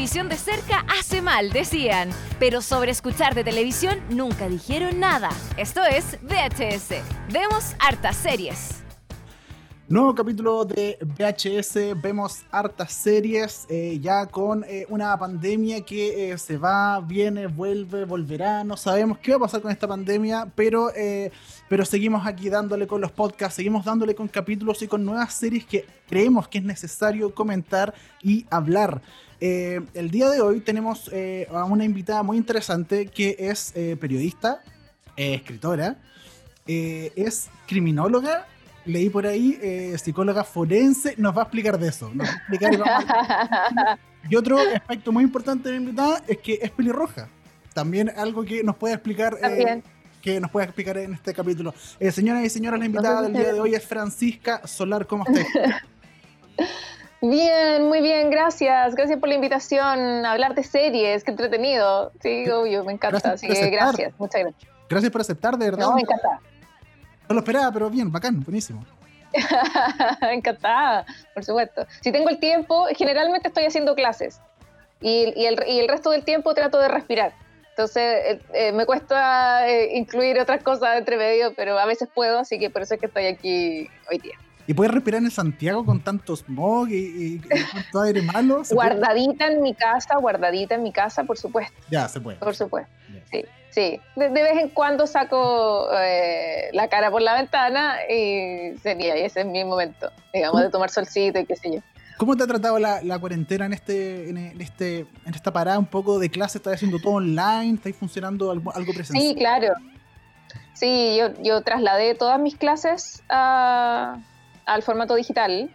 televisión de cerca hace mal, decían. Pero sobre escuchar de televisión nunca dijeron nada. Esto es VHS. Vemos hartas series. Nuevo capítulo de VHS, vemos hartas series, eh, ya con eh, una pandemia que eh, se va, viene, vuelve, volverá, no sabemos qué va a pasar con esta pandemia, pero, pero seguimos aquí dándole con los podcasts, seguimos dándole con capítulos y con nuevas series que creemos que es necesario comentar y hablar. El día de hoy tenemos a una invitada muy interesante que es periodista, escritora, es criminóloga leí por ahí, eh, psicóloga forense, nos va a explicar de eso. y, otro aspecto muy importante de mi invitada es que es pelirroja. También algo que nos puede explicar. Eh, que nos puede explicar en este capítulo. Eh, señoras y señores, la invitada del día de hoy es Francisca Solar. ¿Cómo estás? Bien, muy bien, gracias. Gracias por la invitación a hablar de series, qué entretenido. Sí, obvio, me encanta. Así que gracias, muchas gracias. Gracias por aceptar, de verdad. No, me encanta. No lo esperaba, pero bien, bacán, buenísimo. Encantada, por supuesto. Si tengo el tiempo, generalmente estoy haciendo clases y, y, el, y el, resto del tiempo trato de respirar. Entonces eh, eh, me cuesta eh, incluir otras cosas entre medio, pero a veces puedo, así que por eso es que estoy aquí hoy día. ¿Y puedes respirar en Santiago con tanto smog y, y, tanto aire malo? Guardadita en mi casa, guardadita en mi casa, por supuesto. Ya, se puede. Por supuesto, sí. Sí, de, vez en cuando saco eh, la cara por la ventana y sería, y ese es mi momento, digamos, de tomar solcito y qué sé yo. ¿Cómo te ha tratado la, cuarentena en este, en este, en esta parada un poco de clase? ¿Estás haciendo todo online? ¿Estáis funcionando algo, algo presencial? Sí, claro. Sí, yo, yo trasladé todas mis clases al formato digital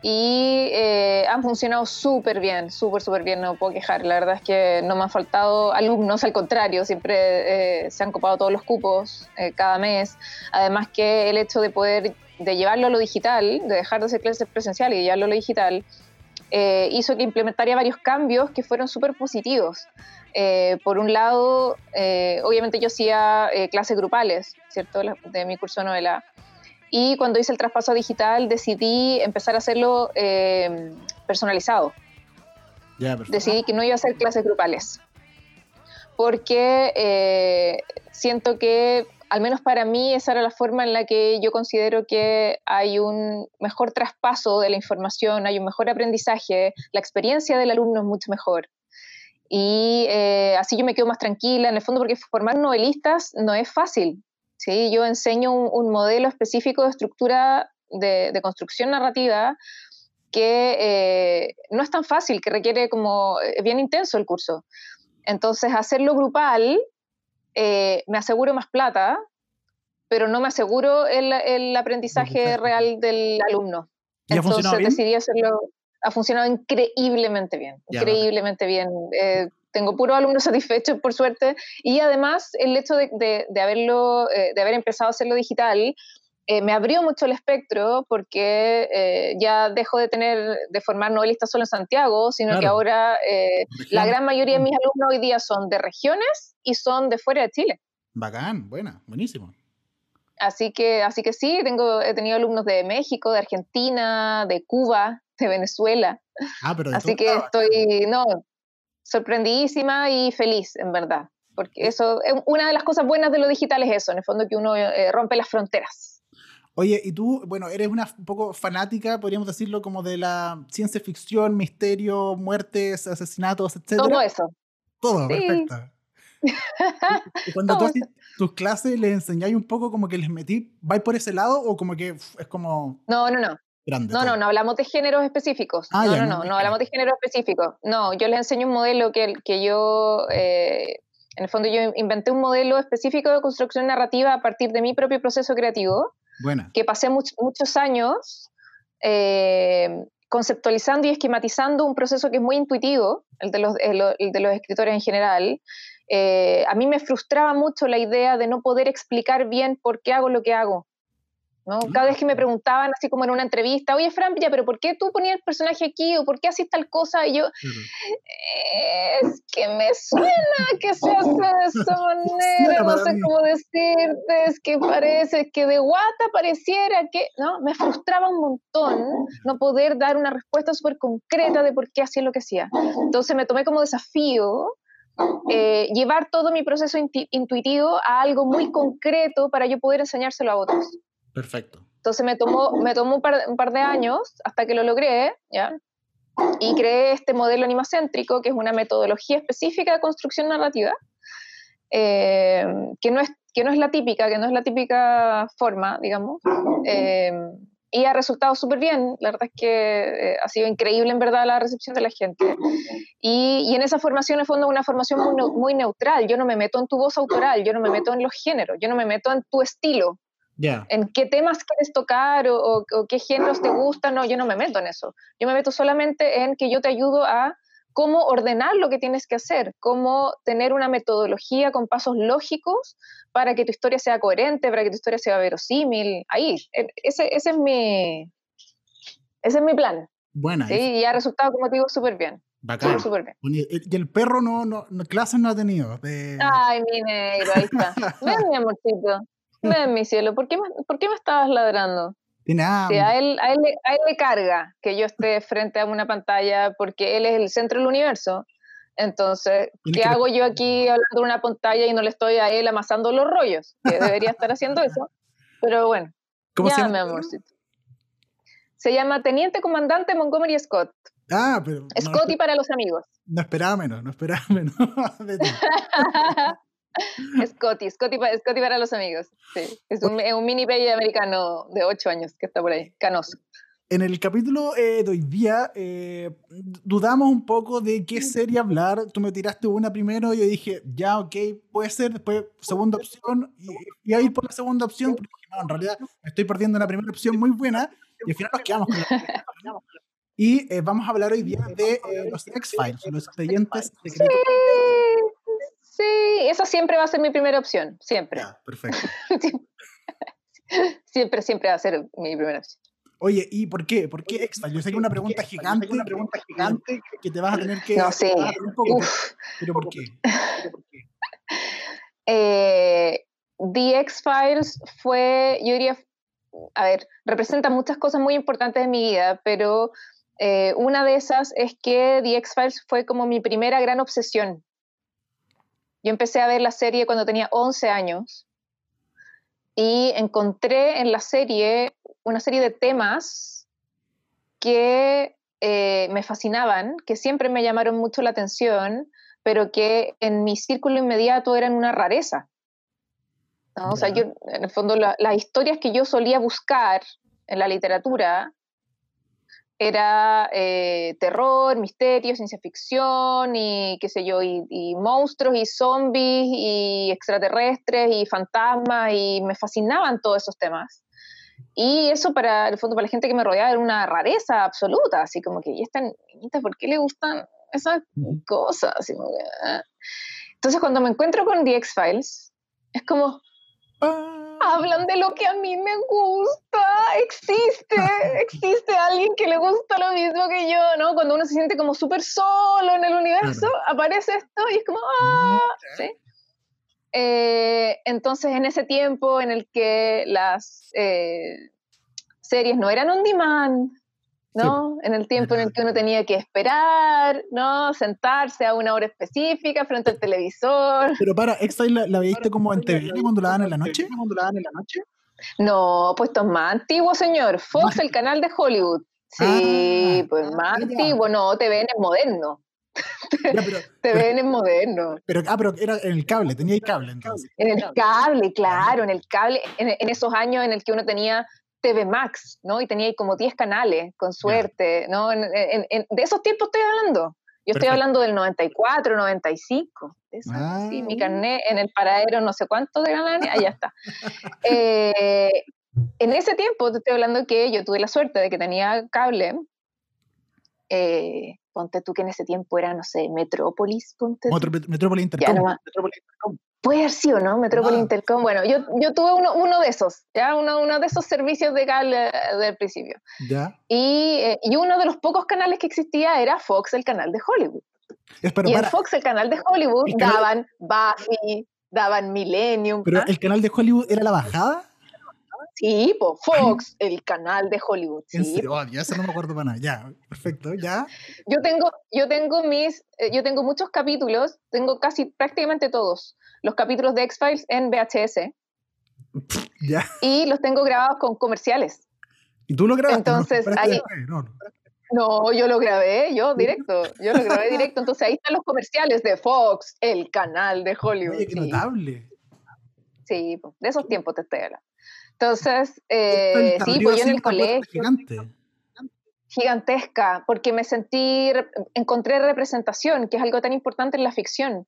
y eh, han funcionado súper bien, súper, súper bien, no puedo quejar. La verdad es que no me han faltado alumnos, al contrario, siempre eh, se han copado todos los cupos eh, cada mes. Además que el hecho de poder, de llevarlo a lo digital, de dejar de hacer clases presenciales y llevarlo a lo digital, hizo que implementaría varios cambios que fueron súper positivos. por un lado, obviamente yo hacía clases grupales, ¿cierto?, de mi curso de novela. Y cuando hice el traspaso digital decidí empezar a hacerlo eh, personalizado. decidí que no iba a hacer clases grupales. Porque eh, siento que, al menos para mí, esa era la forma en la que yo considero que hay un mejor traspaso de la información, hay un mejor aprendizaje, la experiencia del alumno es mucho mejor. Y eh, así yo me quedo más tranquila, en el fondo, porque formar novelistas no es fácil. ¿Sí? Yo enseño un, modelo específico de estructura de, construcción narrativa que eh, no es tan fácil, que requiere como, es bien intenso el curso. Entonces, hacerlo grupal eh, me aseguro más plata, pero no me aseguro el, aprendizaje real del alumno. Entonces decidí hacerlo, ha funcionado increíblemente bien, increíblemente bien. Eh, tengo puros alumnos satisfechos, por suerte, y además el hecho de, haberlo, eh, de haber empezado a hacerlo digital, eh, me abrió mucho el espectro porque eh, ya dejo de tener, de formar novelistas solo en Santiago, sino que ahora la gran mayoría de mis alumnos hoy día son de regiones y son de fuera de Chile. Bacán, buena, buenísimo. Así que, así que sí, tengo, he tenido alumnos de México, de Argentina, de Cuba, de Venezuela. Ah, pero así que estoy, no, sorprendidísima y feliz, en verdad. Porque eso, una de las cosas buenas de lo digital es eso, en el fondo que uno eh, rompe las fronteras. Oye, y tú, bueno, eres una un poco fanática, podríamos decirlo, como de la ciencia ficción, misterio, muertes, asesinatos, etc. Todo eso. Todo, perfecto. y cuando tú haces tus clases les enseñáis un poco como que les metí, ¿vais por ese lado o como que es como... No, no, no no, no, no hablamos de géneros específicos. Ah, no, no, no, no, hablamos de géneros específicos. No, yo les enseño un modelo que, que yo, eh, en el fondo yo inventé un modelo específico de construcción narrativa a partir de mi propio proceso creativo, que pasé muchos años eh, conceptualizando y esquematizando un proceso que es muy intuitivo, el de los, de los escritores en general. Eh, a mí me frustraba mucho la idea de no poder explicar bien por qué hago lo que hago. ¿No? Cada vez que me preguntaban, así como en una entrevista, oye, Fran, ya, pero ¿por qué tú ponías el personaje aquí? ¿O por qué haces tal cosa? Y yo, es que me suena que se hace de esa manera, no sé cómo decirte, es que parece que de guata pareciera que, ¿no? Me frustraba un montón no poder dar una respuesta súper concreta de por qué hacía lo que hacía. Entonces me tomé como desafío eh, llevar todo mi proceso intuitivo a algo muy concreto para yo poder enseñárselo a otros. Perfecto. Entonces me tomó, me tomó un, par, de años hasta que lo logré, ¿ya? Y creé este modelo animacéntrico, que es una metodología específica de construcción narrativa, eh, que, no es, que no es la típica, que no es la típica forma, digamos. Eh, y ha resultado súper bien. La verdad es que eh, ha sido increíble, en verdad, la recepción de la gente. Y, y en esa formación, en fondo, una formación muy, muy, neutral. Yo no me meto en tu voz autoral, yo no me meto en los géneros, yo no me meto en tu estilo. En qué temas quieres tocar o, o, qué géneros te gustan, no, yo no me meto en eso. Yo me meto solamente en que yo te ayudo a cómo ordenar lo que tienes que hacer, cómo tener una metodología con pasos lógicos para que tu historia sea coherente, para que tu historia sea verosímil. Ahí, ese, ese es mi ese es mi plan. Buena. Sí, y ha resultado, como te digo, súper bien. Bacán. Súper bien. Y el perro no, no, clases no ha tenido. Ay, mi negro, ahí está. Ven, mi amorcito. Ven, mi cielo. ¿Por qué, me, ¿Por qué me estabas ladrando? Tiene Sí, a él, a, él, a él le carga que yo esté frente a una pantalla porque él es el centro del universo. Entonces, ¿qué hago yo aquí hablando de una pantalla y no le estoy a él amasando los rollos? Que debería estar haciendo eso. Pero bueno, ¿Cómo ya, se llama? mi amorcito. Se llama Teniente Comandante Montgomery Scott. Ah, pero. Scotty para los amigos. No esperaba menos, no esperaba menos. Scotty, Scotty, Scotty, para los amigos. Sí. Es un, un mini baby americano de 8 años que está por ahí, canoso. En el capítulo eh, de hoy día eh, dudamos un poco de qué serie hablar. Tú me tiraste una primero y yo dije, ya, ok, puede ser. Después, segunda opción. Y, a ir por la segunda opción, porque no, en realidad me estoy perdiendo una primera opción muy buena. Y al final nos quedamos con la Y eh, vamos a hablar hoy día de los X-Files, los expedientes secretos. Sí, sí, esa siempre va a ser mi primera opción. Siempre. Ya, perfecto. siempre, siempre va a ser mi primera opción. Oye, ¿y por qué? ¿Por qué X-Files? Yo sé que una pregunta gigante, una pregunta gigante que te vas a tener que... No sé. Un poco, pero, ¿por qué? Eh, The X-Files fue, yo diría, a ver, representa muchas cosas muy importantes en mi vida, pero eh, una de esas es que The X-Files fue como mi primera gran obsesión. Yo empecé a ver la serie cuando tenía 11 años y encontré en la serie una serie de temas que eh, me fascinaban, que siempre me llamaron mucho la atención, pero que en mi círculo inmediato eran una rareza. O sea, yo, en el fondo, las historias que yo solía buscar en la literatura era eh, terror, misterio, ciencia ficción y qué sé yo, y, monstruos y zombies y extraterrestres y fantasmas y me fascinaban todos esos temas. Y eso para el fondo, para la gente que me rodeaba era una rareza absoluta, así como que, ¿y esta niñita por qué le gustan esas cosas? Ah. Entonces cuando me encuentro con The X-Files, es como, ah hablan de lo que a mí me gusta, existe, existe alguien que le gusta lo mismo que yo, ¿no? Cuando uno se siente como súper solo en el universo, aparece esto y es como, ah, ¿sí? Eh, entonces, en ese tiempo en el que las eh, series no eran on demand, ¿no? En el tiempo en el que uno tenía que esperar, ¿no? Sentarse a una hora específica frente al televisor. Pero para, ¿X-Files la, viste como en TV cuando la dan en la noche? ¿Cuando la dan en la noche? No, pues esto es más antiguo, señor. Fox, el canal de Hollywood. Sí, ah, pues más antiguo. No, TVN es moderno. TVN es moderno. Pero, ah, pero era en el cable, tenía el cable entonces. En el cable, claro, en el cable, en, en esos años en el que uno tenía TV Max, ¿no? Y tenía ahí como 10 canales, con suerte, ¿no? de esos tiempos estoy hablando. Yo estoy hablando del 94, 95. Eso, sí, mi ah. carnet en el paradero no sé cuánto de canales, allá está. Eh, en ese tiempo te estoy hablando que yo tuve la suerte de que tenía cable eh, ponte tú que en ese tiempo era, no sé, Metrópolis, ponte Metrópolis Intercom. Puede haber sido, ¿no? Metrópolis ah. Intercom. Bueno, yo, yo tuve uno, uno de esos, ¿ya? Uno, uno de esos servicios de cable eh, del principio. ¿Ya? Y, eh, y uno de los pocos canales que existía era Fox, el canal de Hollywood. y en Fox, el canal de Hollywood, daban Buffy, daban Millennium. ¿Pero ¿ah? el canal de Hollywood era la bajada? Sí, po, Fox, el canal de Hollywood. Sí, oh, ya se no me acuerdo para nada. Ya, perfecto, ya. Yo tengo, yo tengo mis, eh, yo tengo muchos capítulos, tengo casi prácticamente todos los capítulos de X-Files en VHS. Ya. Y los tengo grabados con comerciales. ¿Y tú lo grabaste? Entonces, ahí, no, no. yo lo grabé, yo directo, yo lo grabé directo. Entonces ahí están los comerciales de Fox, el canal de Hollywood. Oye, qué notable. Sí, de esos tiempos te estoy hablando. Entonces, eh, sí, pues yo en el colegio. Gigante. Gigantesca, porque me sentí, encontré representación, que es algo tan importante en la ficción.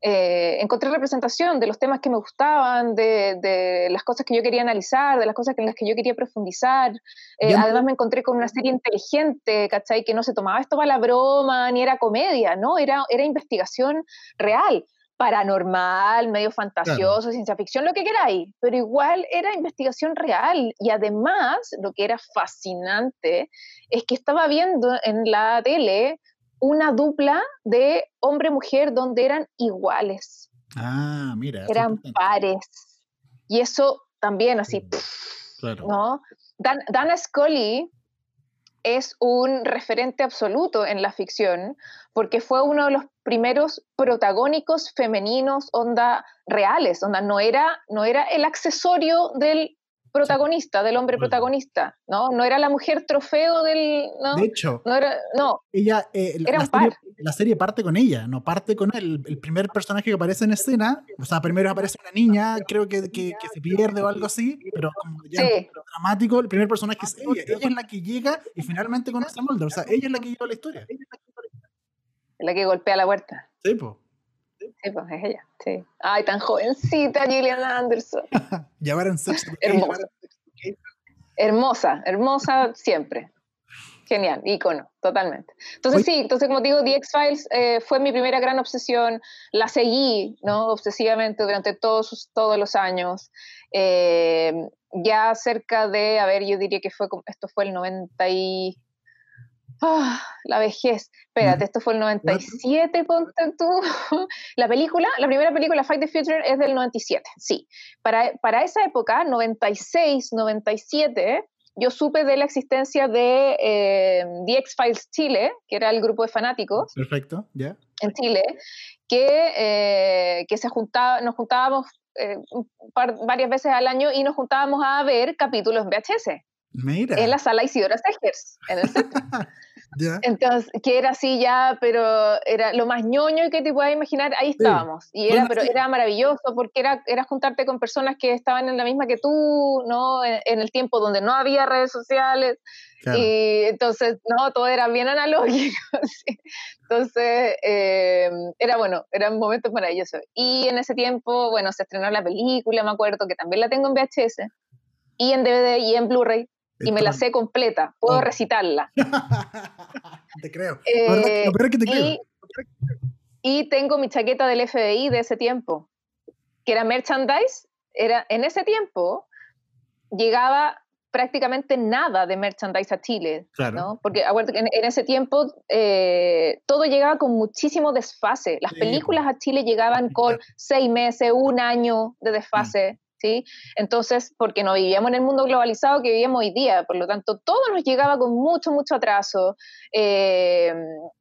Eh, encontré representación de los temas que me gustaban, de, las cosas que yo quería analizar, de las cosas en las que yo quería profundizar. Eh, además me encontré con una serie inteligente, ¿cachai? Que no se tomaba esto para la broma, ni era comedia, ¿no? Era, era investigación real paranormal, medio fantasioso, ciencia ficción, lo que queráis, pero igual era investigación real y además lo que era fascinante es que estaba viendo en la tele una dupla de hombre-mujer donde eran iguales. Ah, mira. Eran pares. Y eso también así, claro. ¿no? Dan, Dana Scully es un referente absoluto en la ficción porque fue uno de los primeros protagónicos femeninos, onda reales, onda no era, no era el accesorio del protagonista, del hombre protagonista, ¿no? No era la mujer trofeo del... ¿no? De hecho, no era, no, ella, eh, la, serie, parte con ella, no parte con él. El primer personaje que aparece en escena, o sea, primero aparece una niña, creo que, que, se pierde o algo así, pero como ya dramático, el primer personaje es ella. Ella es la que llega y finalmente conoce a Mulder, o sea, ella es la que lleva la historia. La que golpea la puerta. Sí, pues. Sí, pues es ella, sí. Ay, tan jovencita Gillian Anderson. Llevaron sexo. Hermosa. hermosa, hermosa siempre. Genial, icono, totalmente. Entonces sí, entonces como digo, The X-Files eh, fue mi primera gran obsesión, la seguí, ¿no? Obsesivamente durante todos, todos los años. Eh, ya cerca de, a ver, yo diría que fue, esto fue el 90 y Ah, la vejez. Espérate, esto fue el 97, ponte tú. La película, la primera película, Fight the Future, es del 97, sí. Para, para esa época, 96, 97, yo supe de la existencia de eh, The X-Files Chile, que era el grupo de fanáticos. Perfecto, ya. En Chile, que, eh, que se juntaba, nos juntábamos eh, varias veces al año y nos juntábamos a ver capítulos en VHS. Mira. En la sala Isidora Segers, en el centro. Entonces, que era así ya, pero era lo más ñoño que te puedas imaginar, ahí estábamos. Y era, pero era maravilloso porque era, era juntarte con personas que estaban en la misma que tú, ¿no? En, el tiempo donde no había redes sociales. Y entonces, no, todo era bien analógico. Entonces, eh, era bueno, era un momento maravilloso. Y en ese tiempo, bueno, se estrenó la película, me acuerdo, que también la tengo en VHS, y en DVD y en Blu-ray y me la sé completa, puedo oh. recitarla. te creo. Eh, que te creo. Y, tengo mi chaqueta del FBI de ese tiempo, que era merchandise. Era, en ese tiempo llegaba prácticamente nada de merchandise a Chile, ¿no? Porque acuérdate que en, ese tiempo eh, todo llegaba con muchísimo desfase. Las películas a Chile llegaban con seis meses, un año de desfase. ¿Sí? Entonces, porque no vivíamos en el mundo globalizado que vivíamos hoy día, por lo tanto, todo nos llegaba con mucho, mucho atraso. Eh,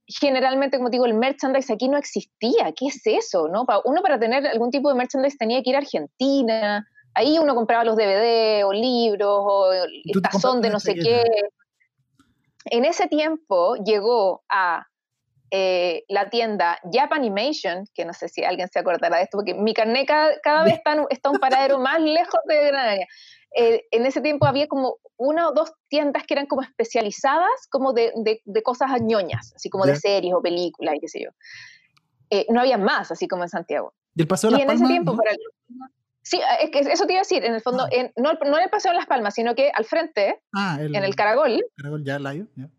generalmente, como digo, el merchandise aquí no existía. ¿Qué es eso? ¿no? Uno para tener algún tipo de merchandise tenía que ir a Argentina, ahí uno compraba los DVD o libros o el tazón de no sé qué. En ese tiempo llegó a eh, la tienda Japanimation, que no sé si alguien se acordará de esto, porque mi carnet cada, vez está, está, un paradero más lejos de Granada. Eh, en ese tiempo había como una o dos tiendas que eran como especializadas como de, de, cosas ñoñas, así como de series o películas y qué sé yo. Eh, no había más, así como en Santiago. ¿Y el Paseo de las en Palmas? ese tiempo, Sí, es que eso te iba a decir, en el fondo, ah. no, no en el Paseo de las Palmas, sino que al frente, ah, en el Caragol. Caragol, ya, la ya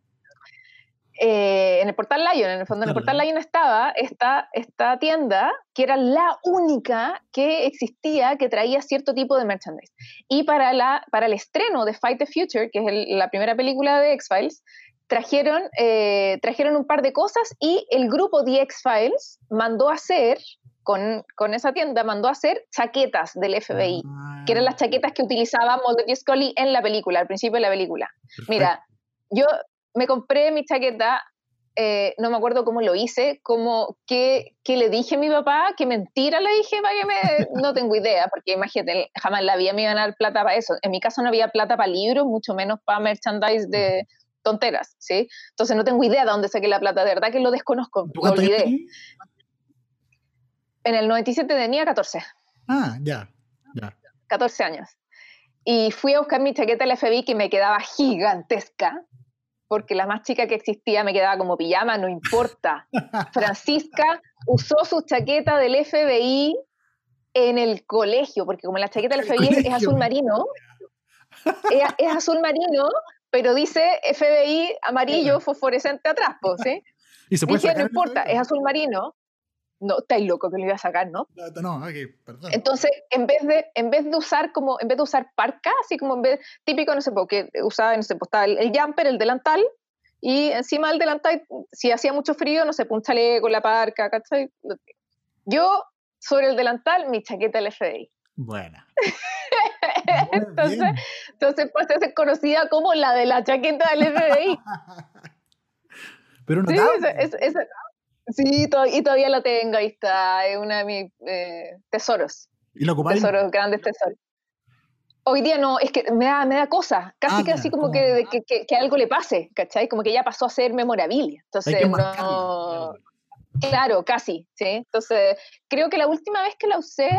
eh, en el Portal Lion, en el fondo en el Portal Lion estaba esta, esta tienda que era la única que existía que traía cierto tipo de merchandise. Y para, la, para el estreno de Fight the Future, que es la primera película de X-Files, trajeron, eh, trajeron un par de cosas y el grupo de X-Files mandó a hacer, con, con, esa tienda, mandó a hacer chaquetas del FBI, que eran las chaquetas que utilizaba Mulder Scully en la película, al principio de la película. Mira, yo me compré mi chaqueta, eh, no me acuerdo cómo lo hice, como que, que, le dije a mi papá, que mentira le dije para que me... No tengo idea, porque imagínate, jamás en la vida me iban a dar plata para eso. En mi caso no había plata para libros, mucho menos para merchandise de tonteras, ¿sí? Entonces no tengo idea de dónde saqué la plata, de verdad que lo desconozco, lo olvidé. En el 97 tenía 14. Ah, ya, ya. 14 años. Y fui a buscar mi chaqueta del FBI que me quedaba gigantesca, porque la más chica que existía me quedaba como pijama, no importa. Francisca usó su chaqueta del FBI en el colegio, porque como la chaqueta del FBI es, azul marino, es, azul marino, pero dice FBI amarillo fosforescente atrás, ¿sí? ¿Y se puede Dije, no importa, es azul marino, no, estáis loco que lo iba a sacar, ¿no? No, ok, perdón. Entonces, en vez de, en vez de usar como, en vez de usar parca, así como en vez, típico, no sé, porque usaba, no sé, pues el, el, jumper, el delantal, y encima del delantal, si hacía mucho frío, no sé, pues un chaleco, la parca, ¿cachai? Yo, sobre el delantal, mi chaqueta LFDI. Buena. entonces, entonces, pues es conocida como la de la chaqueta del FBI. Pero no sí, es, es, Sí, y todavía la tengo, ahí está, es uno de mis eh, tesoros. ¿Y lo ocupáis? Tesoros, grandes tesoros. Hoy día no, es que me da, me da cosa, casi ah, que así como que, que, que, algo le pase, ¿cachai? Como que ya pasó a ser memorabilia. Entonces, no... Claro, casi, ¿sí? Entonces, creo que la última vez que la usé,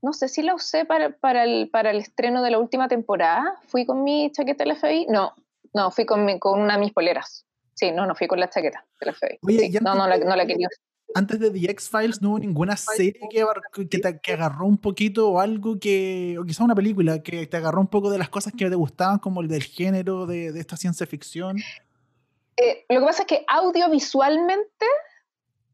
no sé si la usé para, para, el, para el estreno de la última temporada, fui con mi chaqueta de la FBI, no, no, fui con, mi, con una de mis poleras. Sí, no, no fui con la chaqueta de la FBI. Oye, no, no la, no la quería antes de The X-Files no hubo ninguna serie que, que, te, que, agarró un poquito o algo que, o quizá una película que te agarró un poco de las cosas que te gustaban, como el del género de, de esta ciencia ficción. Eh, lo que pasa es que audiovisualmente,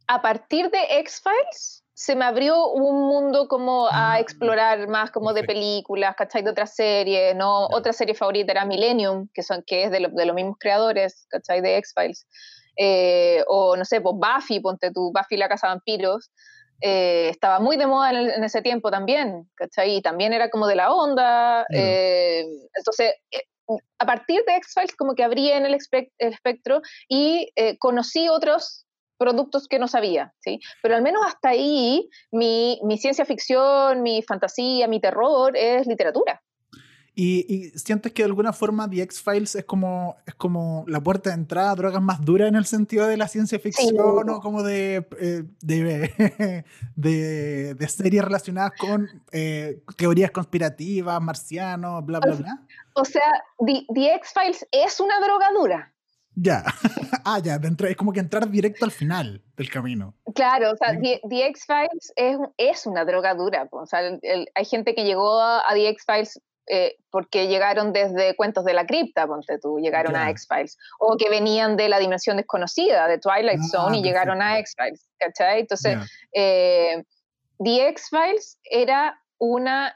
a partir de X-Files, se me abrió un mundo como a ah, explorar más como de películas, ¿cachai? De otras series, ¿no? Otra serie favorita era Millennium, que, son, que es de, de los mismos creadores, ¿cachai? De X-Files. Eh, o no sé, pues Buffy, ponte tú, Buffy la Casa de Vampiros, eh, estaba muy de moda en, ese tiempo también, ¿cachai? Y también era como de la onda. Eh, entonces, a partir de X-Files como que abrí en el, el espectro y conocí otros productos que no sabía, ¿sí? Pero al menos hasta ahí mi, mi ciencia ficción, mi fantasía, mi terror es literatura. Y, y, sientes que de alguna forma The X-Files es como, es como la puerta de entrada a drogas más duras en el sentido de la ciencia ficción o como de, eh, de, de, de, series relacionadas con eh, teorías conspirativas, marcianos, bla, bla, bla. O sea, The, The X-Files es una droga dura. Ya, ah, ya, es como que entrar directo al final del camino. Claro, o sea, The, X-Files es, es, una droga dura. O sea, hay gente que llegó a, The X-Files eh, porque llegaron desde Cuentos de la Cripta, ponte tú, llegaron a X-Files. O que venían de la dimensión desconocida, de Twilight ah, Zone, y llegaron a X-Files, ¿cachai? Entonces, eh, The X-Files era una...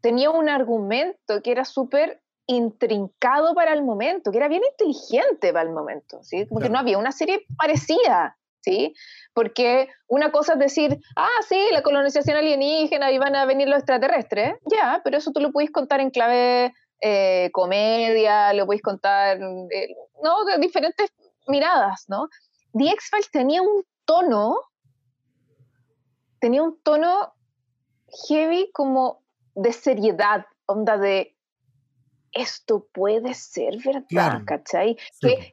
tenía un argumento que era súper intrincado para el momento, que era bien inteligente para el momento, ¿sí? Como que no había una serie parecida, ¿sí? Porque una cosa es decir, ah, sí, la colonización alienígena y van a venir los extraterrestres, ya, pero eso tú lo puedes contar en clave eh, comedia, lo puedes contar, eh, ¿no? De diferentes miradas, ¿no? The X-Files tenía un tono, tenía un tono heavy como de seriedad, onda de esto puede ser verdad, ¿cachai?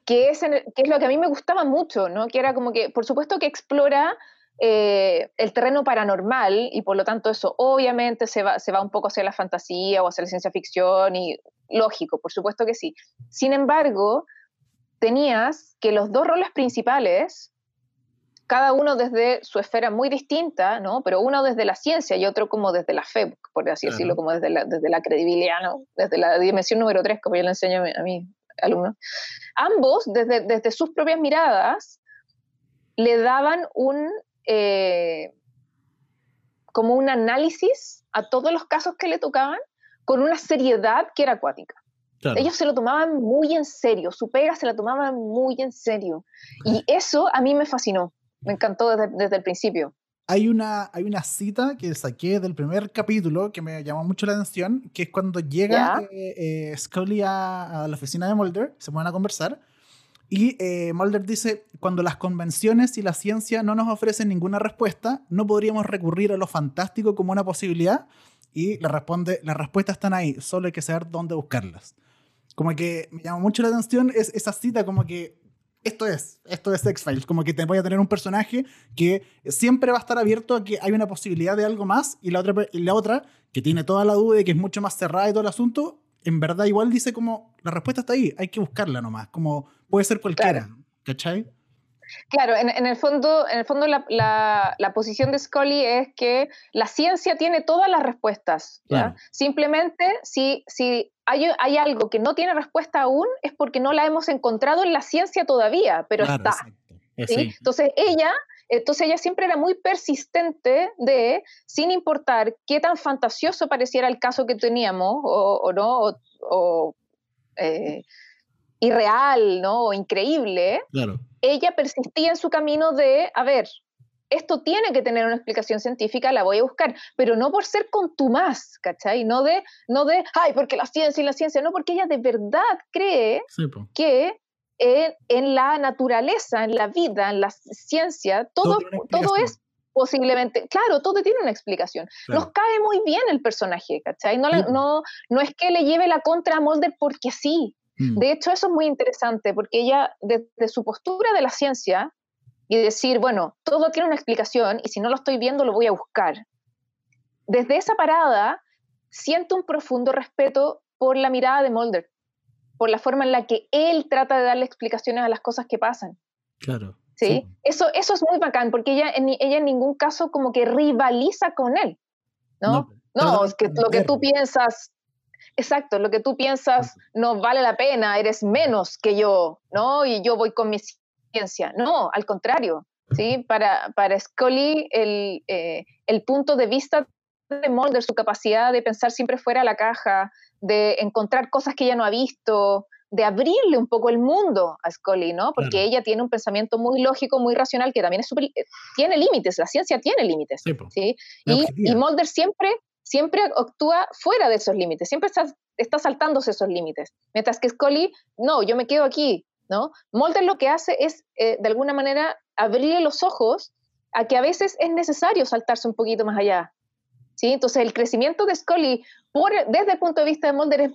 Que, es es lo que a mí me gustaba mucho, ¿no? Que era como que, por supuesto que explora eh, el terreno paranormal y por lo tanto eso obviamente se va, se va un poco hacia la fantasía o hacia la ciencia ficción y lógico, por supuesto que sí. Sin embargo, tenías que los dos roles principales cada uno desde su esfera muy distinta, ¿no? Pero uno desde la ciencia y otro como desde la fe, por así decirlo, como desde la, desde la credibilidad, ¿no? Desde la dimensión número tres, como yo le enseño a, mí, alumnos, ambos, desde, desde sus propias miradas, le daban un, eh, como un análisis a todos los casos que le tocaban con una seriedad que era acuática. Ellos se lo tomaban muy en serio, su pega se la tomaban muy en serio. Y eso a mí me fascinó, me encantó desde, el principio. Hay una, hay una cita que saqué del primer capítulo que me llamó mucho la atención, que es cuando llega eh, eh, Scully a, la oficina de Mulder, se ponen a conversar, y eh, Mulder dice, cuando las convenciones y la ciencia no nos ofrecen ninguna respuesta, no podríamos recurrir a lo fantástico como una posibilidad. Y le responde, las respuestas están ahí, solo hay que saber dónde buscarlas. Como que me llama mucho la atención es esa cita como que esto es, esto es X-Files, como que te voy a tener un personaje que siempre va a estar abierto a que hay una posibilidad de algo más y la otra, y la otra que tiene toda la duda y que es mucho más cerrada y todo el asunto, en verdad igual dice como la respuesta está ahí, hay que buscarla nomás, como puede ser cualquiera, ¿cachai? Claro, en, el fondo, en el fondo la, la, posición de Scully es que la ciencia tiene todas las respuestas. Simplemente, si, si hay, hay, algo que no tiene respuesta aún, es porque no la hemos encontrado en la ciencia todavía, pero está. Entonces, ella entonces ella siempre era muy persistente de, sin importar qué tan fantasioso pareciera el caso que teníamos, o, no, o, eh, irreal, ¿no? O increíble, claro ella persistía en su camino de, a ver, esto tiene que tener una explicación científica, la voy a buscar, pero no por ser contumaz, ¿cachai? No de, no de, ay, porque la ciencia y la ciencia, no, porque ella de verdad cree que en, la naturaleza, en la vida, en la ciencia, todo, todo, es posiblemente, claro, todo tiene una explicación. Nos cae muy bien el personaje, ¿cachai? No, no, no es que le lleve la contra a Mulder porque sí, Mm. De hecho, eso es muy interesante porque ella, desde su postura de la ciencia y decir, bueno, todo tiene una explicación y si no lo estoy viendo lo voy a buscar. Desde esa parada, siento un profundo respeto por la mirada de Mulder, por la forma en la que él trata de darle explicaciones a las cosas que pasan. Claro. ¿Sí? Eso, eso es muy bacán, porque ella en, ella en ningún caso como que rivaliza con él. No, no, no es que lo que tú piensas exacto, lo que tú piensas no vale la pena, eres menos que yo, ¿no? Y yo voy con mi ciencia. No, al contrario, ¿sí? Para, para Scully, el, eh, el punto de vista de Mulder, su capacidad de pensar siempre fuera de la caja, de encontrar cosas que ella no ha visto, de abrirle un poco el mundo a Scully, ¿no? Porque ella tiene un pensamiento muy lógico, muy racional, que también es super, eh, tiene límites, la ciencia tiene límites, ¿sí? Y, y Mulder siempre siempre actúa fuera de esos límites, siempre está, está saltándose esos límites. Mientras que Scully, no, yo me quedo aquí, ¿no? Mulder lo que hace es, eh, de alguna manera, abrirle los ojos a que a veces es necesario saltarse un poquito más allá. ¿sí? Entonces, el crecimiento de Scully desde el punto de vista de Mulder es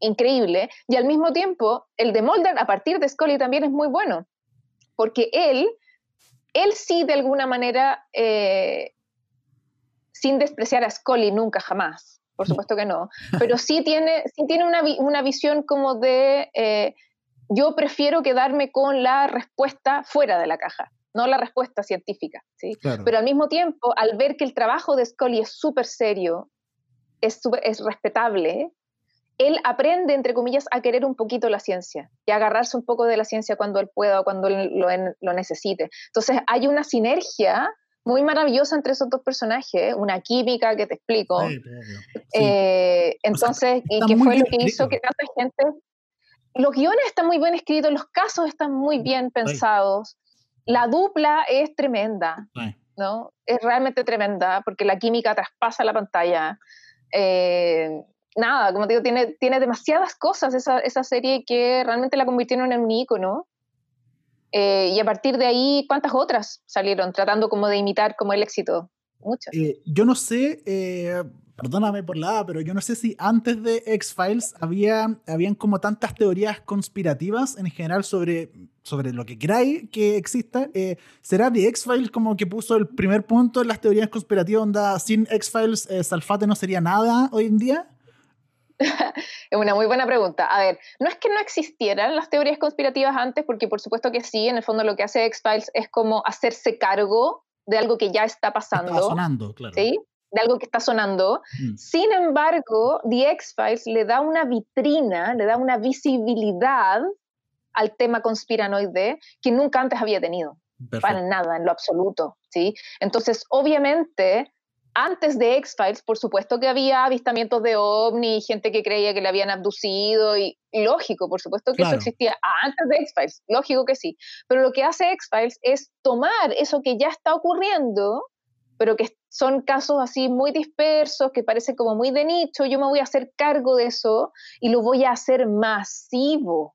increíble y al mismo tiempo el de Mulder a partir de Scully también es muy bueno, porque él, él sí de alguna manera eh, sin despreciar a Scully nunca jamás, por supuesto que no, pero sí tiene, sí tiene una, una visión como de eh, yo prefiero quedarme con la respuesta fuera de la caja, no la respuesta científica, ¿sí? Pero al mismo tiempo, al ver que el trabajo de Scully es súper serio, es, es respetable, él aprende, entre comillas, a querer un poquito la ciencia y a agarrarse un poco de la ciencia cuando él pueda o cuando él lo, lo necesite. Entonces hay una sinergia muy maravillosa entre esos dos personajes, una química que te explico. Eh, entonces, y que fue lo que hizo que tanta gente... Los guiones están muy bien escritos, los casos están muy bien pensados, la dupla es tremenda, ¿no? Es realmente tremenda porque la química traspasa la pantalla. Eh, nada, como te digo, tiene, tiene demasiadas cosas esa, esa serie que realmente la convirtieron en un ícono eh, y a partir de ahí, ¿cuántas otras salieron tratando como de imitar como el éxito? Muchas. Eh, yo no sé, eh, perdóname por la, pero yo no sé si antes de X-Files había, habían como tantas teorías conspirativas en general sobre, sobre lo que creáis que exista. ¿Será de X-Files como que puso el primer punto en las teorías conspirativas, onda sin X-Files Salfate no sería nada hoy en día? es una muy buena pregunta. A ver, no es que no existieran las teorías conspirativas antes, porque por supuesto que sí, en el fondo lo que hace X-Files es como hacerse cargo de algo que ya está pasando. sonando, claro. ¿sí? de algo que está sonando. Mm. Sin embargo, The X-Files le da una vitrina, le da una visibilidad al tema conspiranoide que nunca antes había tenido. Para nada, en lo absoluto. ¿sí? Entonces, obviamente, antes de X-Files, por supuesto que había avistamientos de ovni, gente que creía que le habían abducido, y, lógico, por supuesto que eso existía antes de X-Files, lógico que sí. Pero lo que hace X-Files es tomar eso que ya está ocurriendo, pero que son casos así muy dispersos, que parecen como muy de nicho, yo me voy a hacer cargo de eso y lo voy a hacer masivo.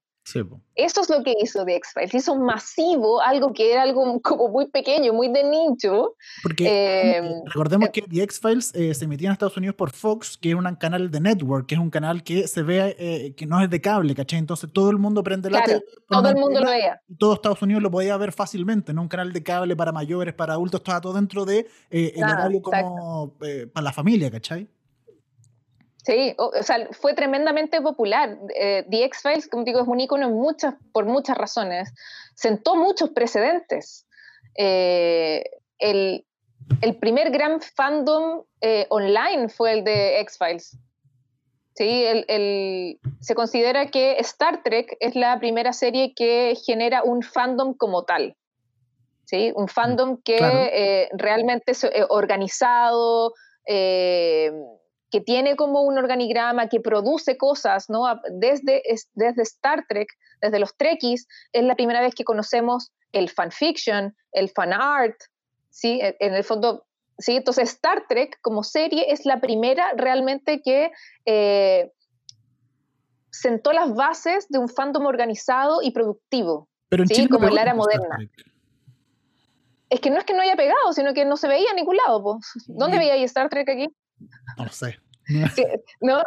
Eso es lo que hizo The X-Files. Hizo masivo algo que era algo como muy pequeño, muy de nicho. Porque eh, recordemos eh, que The X-Files eh, se emitía en Estados Unidos por Fox, que es un canal de network, que es un canal que se ve, que no es de cable, ¿cachai? Entonces todo el mundo prende la tele. Todo el mundo lo veía. todo Estados Unidos lo podía ver fácilmente, no un canal de cable para mayores, para adultos, estaba todo dentro de el horario como para la familia, ¿cachai? Sí, o, sea, fue tremendamente popular. Eh, The X-Files, como digo, es un icono muchas, por muchas razones. Sentó muchos precedentes. Eh, el, primer gran fandom eh, online fue el de X-Files. ¿Sí? se considera que Star Trek es la primera serie que genera un fandom como tal. ¿sí? Un fandom que realmente es organizado, que tiene como un organigrama, que produce cosas, ¿no? Desde, desde Star Trek, desde los Trekkies, es la primera vez que conocemos el fanfiction, el fan art, ¿sí? E, en el fondo, ¿sí? Entonces Star Trek como serie es la primera realmente que eh, sentó las bases de un fandom organizado y productivo, Pero ¿sí? como en la era moderna. Es que no es que no haya pegado, sino que no se veía en ningún lado. ¿Dónde veía Star Trek aquí? No lo sé. no,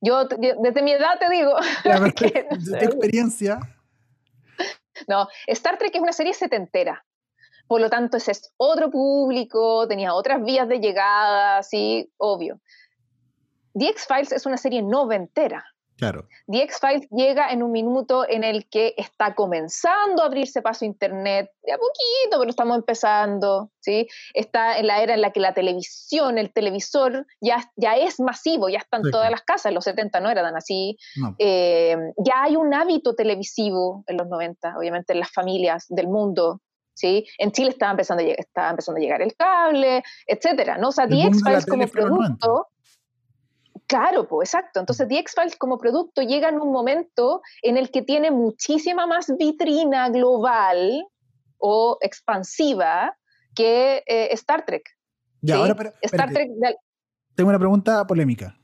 yo desde mi edad te digo. que, tu experiencia. No, Star Trek es una serie setentera. Por lo tanto, ese es otro público, tenía otras vías de llegada, sí, obvio. The X-Files es una serie noventera. Claro. The X-Files llega en un minuto en el que está comenzando a abrirse paso Internet, de a poquito, pero estamos empezando, ¿sí? Está en la era en la que la televisión, el televisor, ya, ya es masivo, ya está en todas las casas, en los 70 no era tan así. Eh, ya hay un hábito televisivo en los 90, obviamente en las familias del mundo, ¿sí? En Chile estaba empezando a, estaba empezando a llegar el cable, etcétera, ¿no? O sea, The X-Files como producto Claro, pues exacto. Entonces, The X-Files como producto llega en un momento en el que tiene muchísima más vitrina global o expansiva que eh, Star Trek. Ya, ahora, pero, Star Trek. Tengo una pregunta polémica.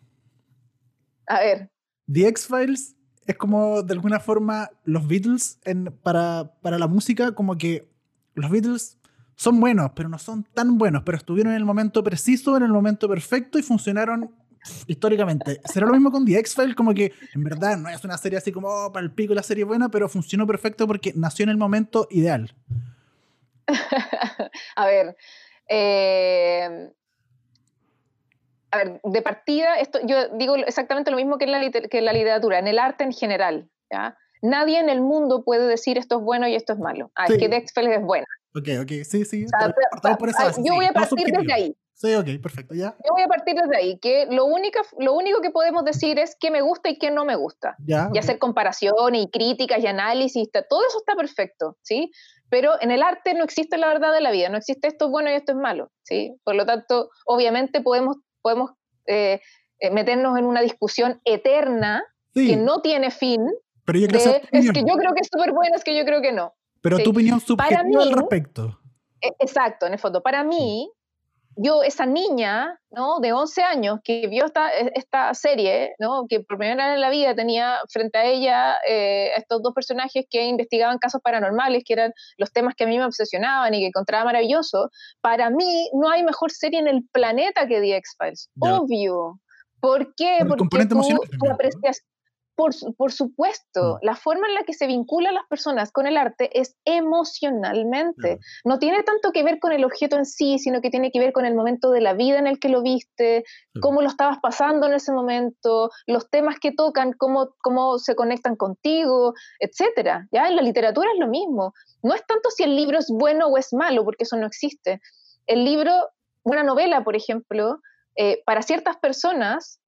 A ver. The X-Files es como de alguna forma los Beatles para, para la música, como que los Beatles son buenos, pero no son tan buenos, pero estuvieron en el momento preciso, en el momento perfecto y funcionaron históricamente. ¿Será lo mismo con The X-Files? Como que en verdad no es una serie así como oh, para el pico la serie buena, pero funcionó perfecto porque nació en el momento ideal. a ver. Eh, a ver, de partida, esto, yo digo exactamente lo mismo que en, la, que la literatura, en el arte en general. ¿ya? Nadie en el mundo puede decir esto es bueno y esto es malo. Ah, es que The X-Files es buena. Ok, ok, sí, sí. yo voy a partir desde ahí. Sí, ok, perfecto, ya. Yo voy a partir desde ahí, que lo único, lo único que podemos decir es qué me gusta y qué no me gusta. Ya, y hacer comparaciones y críticas y análisis, todo eso está perfecto, ¿sí? Pero en el arte no existe la verdad de la vida, no existe esto es bueno y esto es malo, ¿sí? Por lo tanto, obviamente podemos, podemos eh, eh, meternos en una discusión eterna que no tiene fin. Pero yo creo es que yo creo que es súper bueno, es que yo creo que no. Pero tu opinión subjetiva al respecto. E, exacto, en el fondo. Para mí, yo, esa niña, ¿no? De 11 años que vio esta, e, esta serie, ¿no? Que por primera vez en la vida tenía frente a ella eh, estos dos personajes que investigaban casos paranormales, que eran los temas que a mí me obsesionaban y que encontraba maravilloso. Para mí, no hay mejor serie en el planeta que The X-Files. Obvio. ¿Por qué? Porque tú aprecias, por, supuesto, mm. la forma en la que se vinculan las personas con el arte es emocionalmente. No tiene tanto que ver con el objeto en sí, sino que tiene que ver con el momento de la vida en el que lo viste, cómo lo estabas pasando en ese momento, los temas que tocan, cómo, cómo se conectan contigo, etc. ¿ya? En la literatura es lo mismo. No es tanto si el libro es bueno o es malo, porque eso no existe. El libro una novela, por ejemplo, eh, para ciertas personas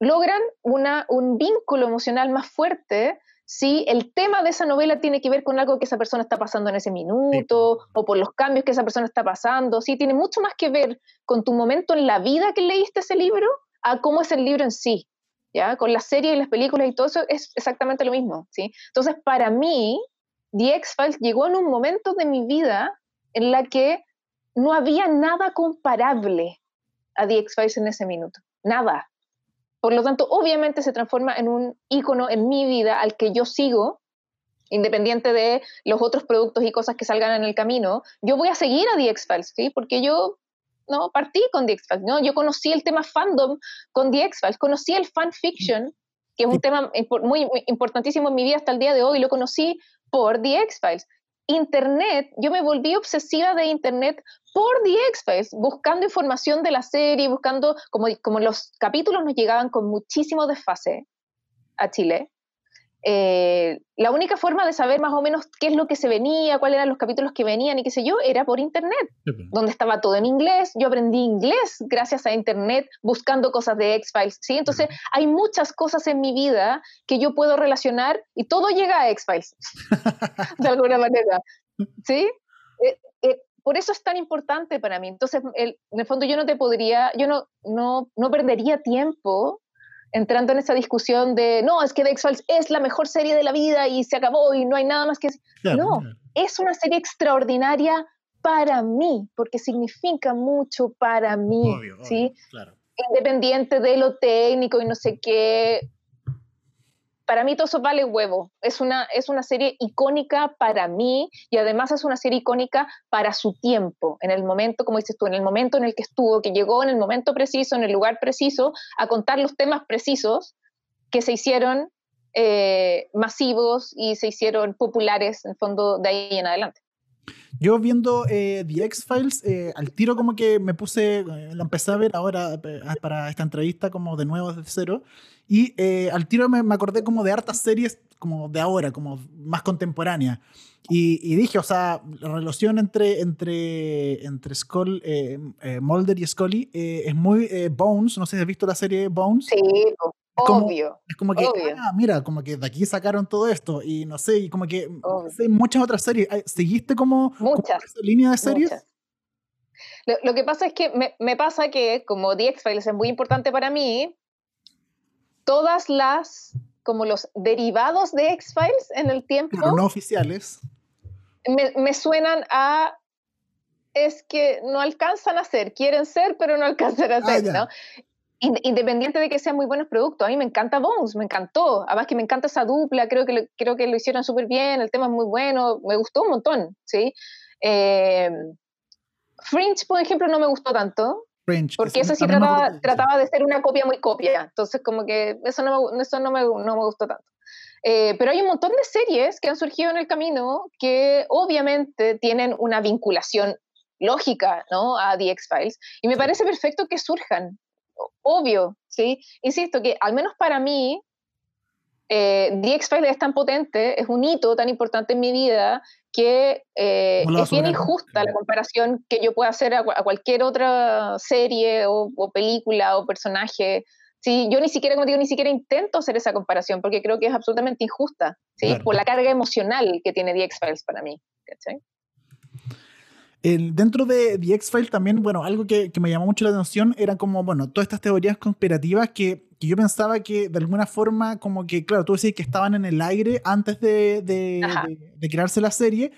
logran una, un vínculo emocional más fuerte si el tema de esa novela tiene que ver con algo que esa persona está pasando en ese minuto o por los cambios que esa persona está pasando. Sí, tiene mucho más que ver con tu momento en la vida que leíste ese libro a cómo es el libro en sí. ¿ya? Con la serie y las películas y todo eso es exactamente lo mismo. ¿sí? Entonces, para mí, The X-Files llegó en un momento de mi vida en la que no había nada comparable a The X-Files en ese minuto. Nada. Por lo tanto, obviamente se transforma en un icono en mi vida al que yo sigo, independiente de los otros productos y cosas que salgan en el camino. Yo voy a seguir a The X-Files, ¿sí? Porque yo no partí con The X-Files, ¿no? Yo conocí el tema fandom con The X-Files, conocí el fanfiction, que es un tema muy, muy importantísimo en mi vida hasta el día de hoy, lo conocí por The X-Files. Internet, yo me volví obsesiva de Internet por The X-Files, buscando información de la serie, buscando, como, como los capítulos nos llegaban con muchísimo desfase a Chile, eh, la única forma de saber más o menos qué es lo que se venía, cuáles eran los capítulos que venían y qué sé yo, era por internet, donde estaba todo en inglés. Yo aprendí inglés gracias a internet buscando cosas de X-Files, ¿sí? Entonces, hay muchas cosas en mi vida que yo puedo relacionar y todo llega a X-Files, de alguna manera, ¿sí? Eh, eh, por eso es tan importante para mí. Entonces, en el fondo yo no te podría, yo no, no, no perdería tiempo entrando en esa discusión de, no, es que The X-Files es la mejor serie de la vida y se acabó y no hay nada más que... no, es una serie extraordinaria para mí, porque significa mucho para mí, ¿sí? Independiente de lo técnico y no sé qué, para mí todo eso vale huevo. Es una, es una serie icónica para mí y además es una serie icónica para su tiempo, en el momento, como dices tú, en el momento en el que estuvo, que llegó en el momento preciso, en el lugar preciso, a contar los temas precisos que se hicieron eh, masivos y se hicieron populares, en fondo, de ahí en adelante. Yo viendo eh, The X-Files, eh, al tiro como que me puse, la empecé a ver ahora para esta entrevista como de nuevo desde cero, y eh, al tiro me, me, acordé como de hartas series como de ahora, como más contemporáneas. Y, y, dije, o sea, la relación entre, entre, entre Skull, eh, eh, Mulder y Scully es muy Bones. No sé si has visto la serie Bones. Sí, obvio. Es como que, ah, mira, como que de aquí sacaron todo esto. Y no sé, y como que hay muchas otras series. ¿Seguiste como, muchas, esa línea de series? Lo, lo, que pasa es que me, me pasa que, como The X-Files es muy importante para mí, todas las, como los derivados de X-Files en el tiempo. Pero no oficiales. Me, suenan a es que no alcanzan a ser, quieren ser, pero no alcanzan a ah, ser, ¿no? Independiente de que sean muy buenos productos, a mí me encanta Bones, me encantó, además que me encanta esa dupla, creo que lo, creo que lo hicieron súper bien, el tema es muy bueno, me gustó un montón, ¿sí? Eh, Fringe, por ejemplo, no me gustó tanto, porque eso sí trataba, trataba, de ser una copia muy copia, entonces como que eso no me, eso no me, no me gustó tanto. Eh, pero hay un montón de series que han surgido en el camino que obviamente tienen una vinculación lógica ¿no? a The X-Files y me parece perfecto que surjan, obvio, ¿sí? Insisto que al menos para mí eh, The X-Files es tan potente, es un hito tan importante en mi vida que eh, es bien injusta la comparación que yo pueda hacer a, cualquier otra serie o, película o personaje. Sí, yo ni siquiera, como digo, ni siquiera intento hacer esa comparación porque creo que es absolutamente injusta, ¿sí? Por la carga emocional que tiene The X-Files para mí, dentro de The X-Files también, bueno, algo que, que, me llamó mucho la atención era como, bueno, todas estas teorías conspirativas que que yo pensaba que de alguna forma, como que, claro, tú decías que estaban en el aire antes de, de, crearse la serie,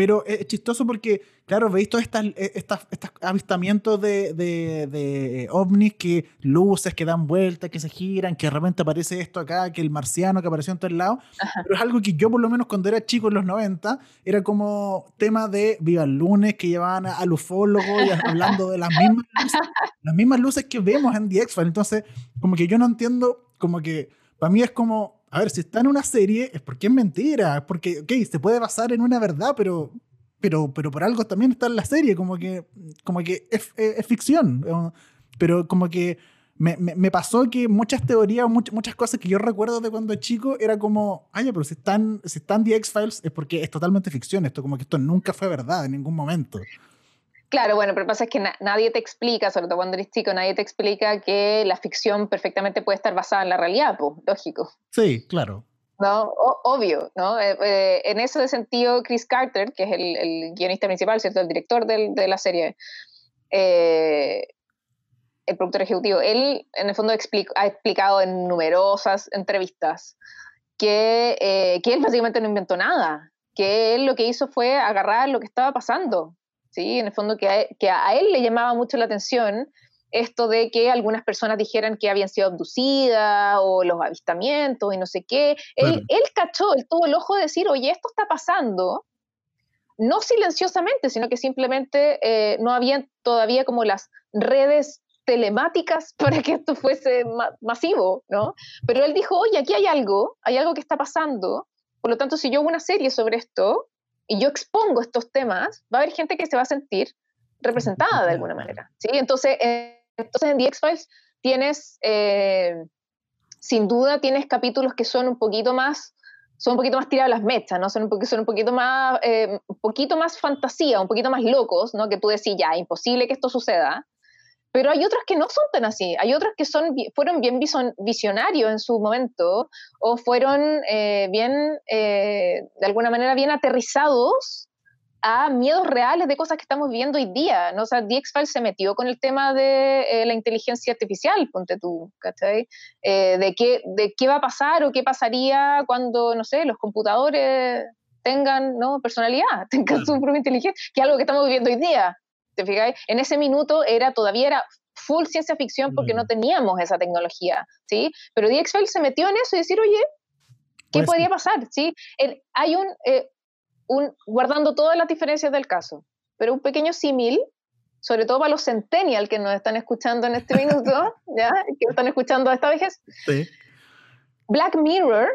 pero es chistoso porque, claro, veis todos estas, e, estas, estos avistamientos de, de, ovnis, que luces que dan vueltas, que se giran, que de repente aparece esto acá, que el marciano que apareció en todos lados. Pero es algo que yo, por lo menos, cuando era chico en los 90, era como tema de Viva el lunes, que llevaban al ufólogo y hablando de las mismas luces, las mismas luces que vemos en The X-Files. Entonces, como que yo no entiendo, como que para mí es como a ver, si está en una serie es porque es mentira, es porque, ok, se puede basar en una verdad, pero, pero, pero por algo también está en la serie, como que, como que es, es, ficción, pero como que me, me, pasó que muchas teorías, muchas, muchas cosas que yo recuerdo de cuando chico era como, ay, pero si están, si están The X-Files es porque es totalmente ficción, esto como que esto nunca fue verdad en ningún momento. Claro, bueno, pero pasa es que nadie te explica, sobre todo cuando eres chico, nadie te explica que la ficción perfectamente puede estar basada en la realidad, pues, lógico. Sí, claro. ¿no? obvio, ¿no? Eh, eh, en ese sentido, Chris Carter, que es el, guionista principal, ¿cierto? El director de la serie, eh, el productor ejecutivo, él en el fondo ha explicado en numerosas entrevistas que, que él básicamente no inventó nada, que él lo que hizo fue agarrar lo que estaba pasando, ¿sí? En el fondo que que a él le llamaba mucho la atención esto de que algunas personas dijeran que habían sido abducidas o los avistamientos y no sé qué. Él, cachó, él tuvo el ojo de decir, oye, esto está pasando, no silenciosamente, sino que simplemente eh, no había todavía como las redes telemáticas para que esto fuese masivo, ¿no? Pero él dijo, oye, aquí hay algo, hay algo que está pasando, por lo tanto, si yo hago una serie sobre esto y yo expongo estos temas, va a haber gente que se va a sentir representada de alguna manera, ¿sí? Entonces, eh, entonces en The X-Files tienes, eh, sin duda, tienes capítulos que son un poquito más son un poquito más tiradas las mechas, ¿no? Son un, son un poquito más, eh, un poquito más fantasía, un poquito más locos, ¿no? Que tú decís, ya, imposible que esto suceda. Pero hay otros que no son tan así. Hay otros que son, fueron bien visionarios en su momento o fueron eh, bien, de alguna manera, bien aterrizados a miedos reales de cosas que estamos viendo hoy día. ¿no? O sea, The X-Files se metió con el tema de eh, la inteligencia artificial, ponte tú, ¿cachai? Eh, de, qué, de qué va a pasar o qué pasaría cuando, no sé, los computadores tengan ¿no? personalidad, tengan su propia inteligencia, que es algo que estamos viviendo hoy día. ¿Te fijáis? En ese minuto era, todavía era full ciencia ficción porque no teníamos esa tecnología, ¿sí? Pero The X-Files se metió en eso y decir, oye, ¿qué podría pasar? ¿sí? hay un, eh, guardando todas las diferencias del caso, pero un pequeño símil, sobre todo para los centennial que nos están escuchando en este minuto, ¿ya? que están escuchando a esta vejez. Black Mirror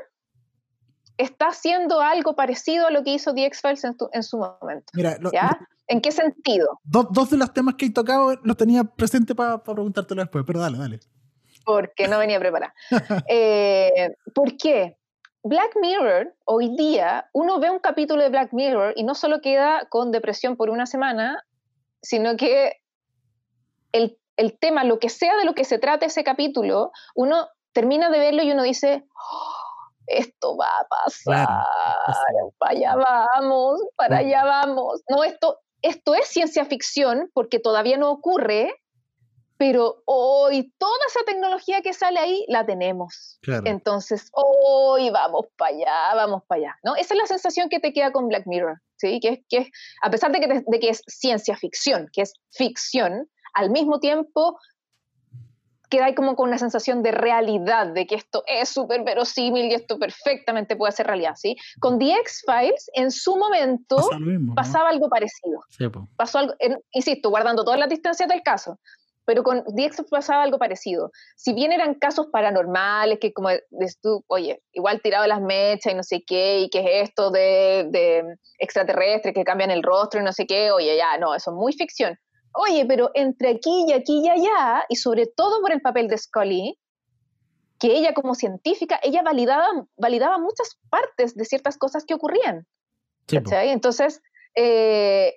está haciendo algo parecido a lo que hizo The X-Files en, su momento. ¿ya? ¿En qué sentido? dos de los temas que he tocado los tenía presente para preguntártelo después, pero dale, dale. Porque no venía preparada. eh, ¿Por qué? Black Mirror, hoy día, uno ve un capítulo de Black Mirror y no solo queda con depresión por una semana, sino que el, tema, lo que sea de lo que se trata ese capítulo, uno termina de verlo y uno dice, oh, esto va a pasar, para allá vamos, para allá vamos. No, esto, esto es ciencia ficción porque todavía no ocurre, pero hoy toda esa tecnología que sale ahí la tenemos. Entonces, hoy vamos para allá, vamos para allá, ¿no? Esa es la sensación que te queda con Black Mirror, ¿sí? Que es, que a pesar de que, de que es ciencia ficción, que es ficción, al mismo tiempo queda ahí como con una sensación de realidad, de que esto es súper verosímil y esto perfectamente puede ser realidad, ¿sí? Con The X-Files, en su momento, pasaba algo parecido. Pasó algo, insisto, guardando todas las distancias del caso, pero con DX pasaba algo parecido. Si bien eran casos paranormales, que como dices tú, oye, igual tirado las mechas y no sé qué, y qué es esto de, de extraterrestres que cambian el rostro y no sé qué, oye, ya, no, eso es muy ficción. Oye, pero entre aquí y aquí y allá, y sobre todo por el papel de Scully, que ella como científica, ella validaba, validaba muchas partes de ciertas cosas que ocurrían. Entonces, eh,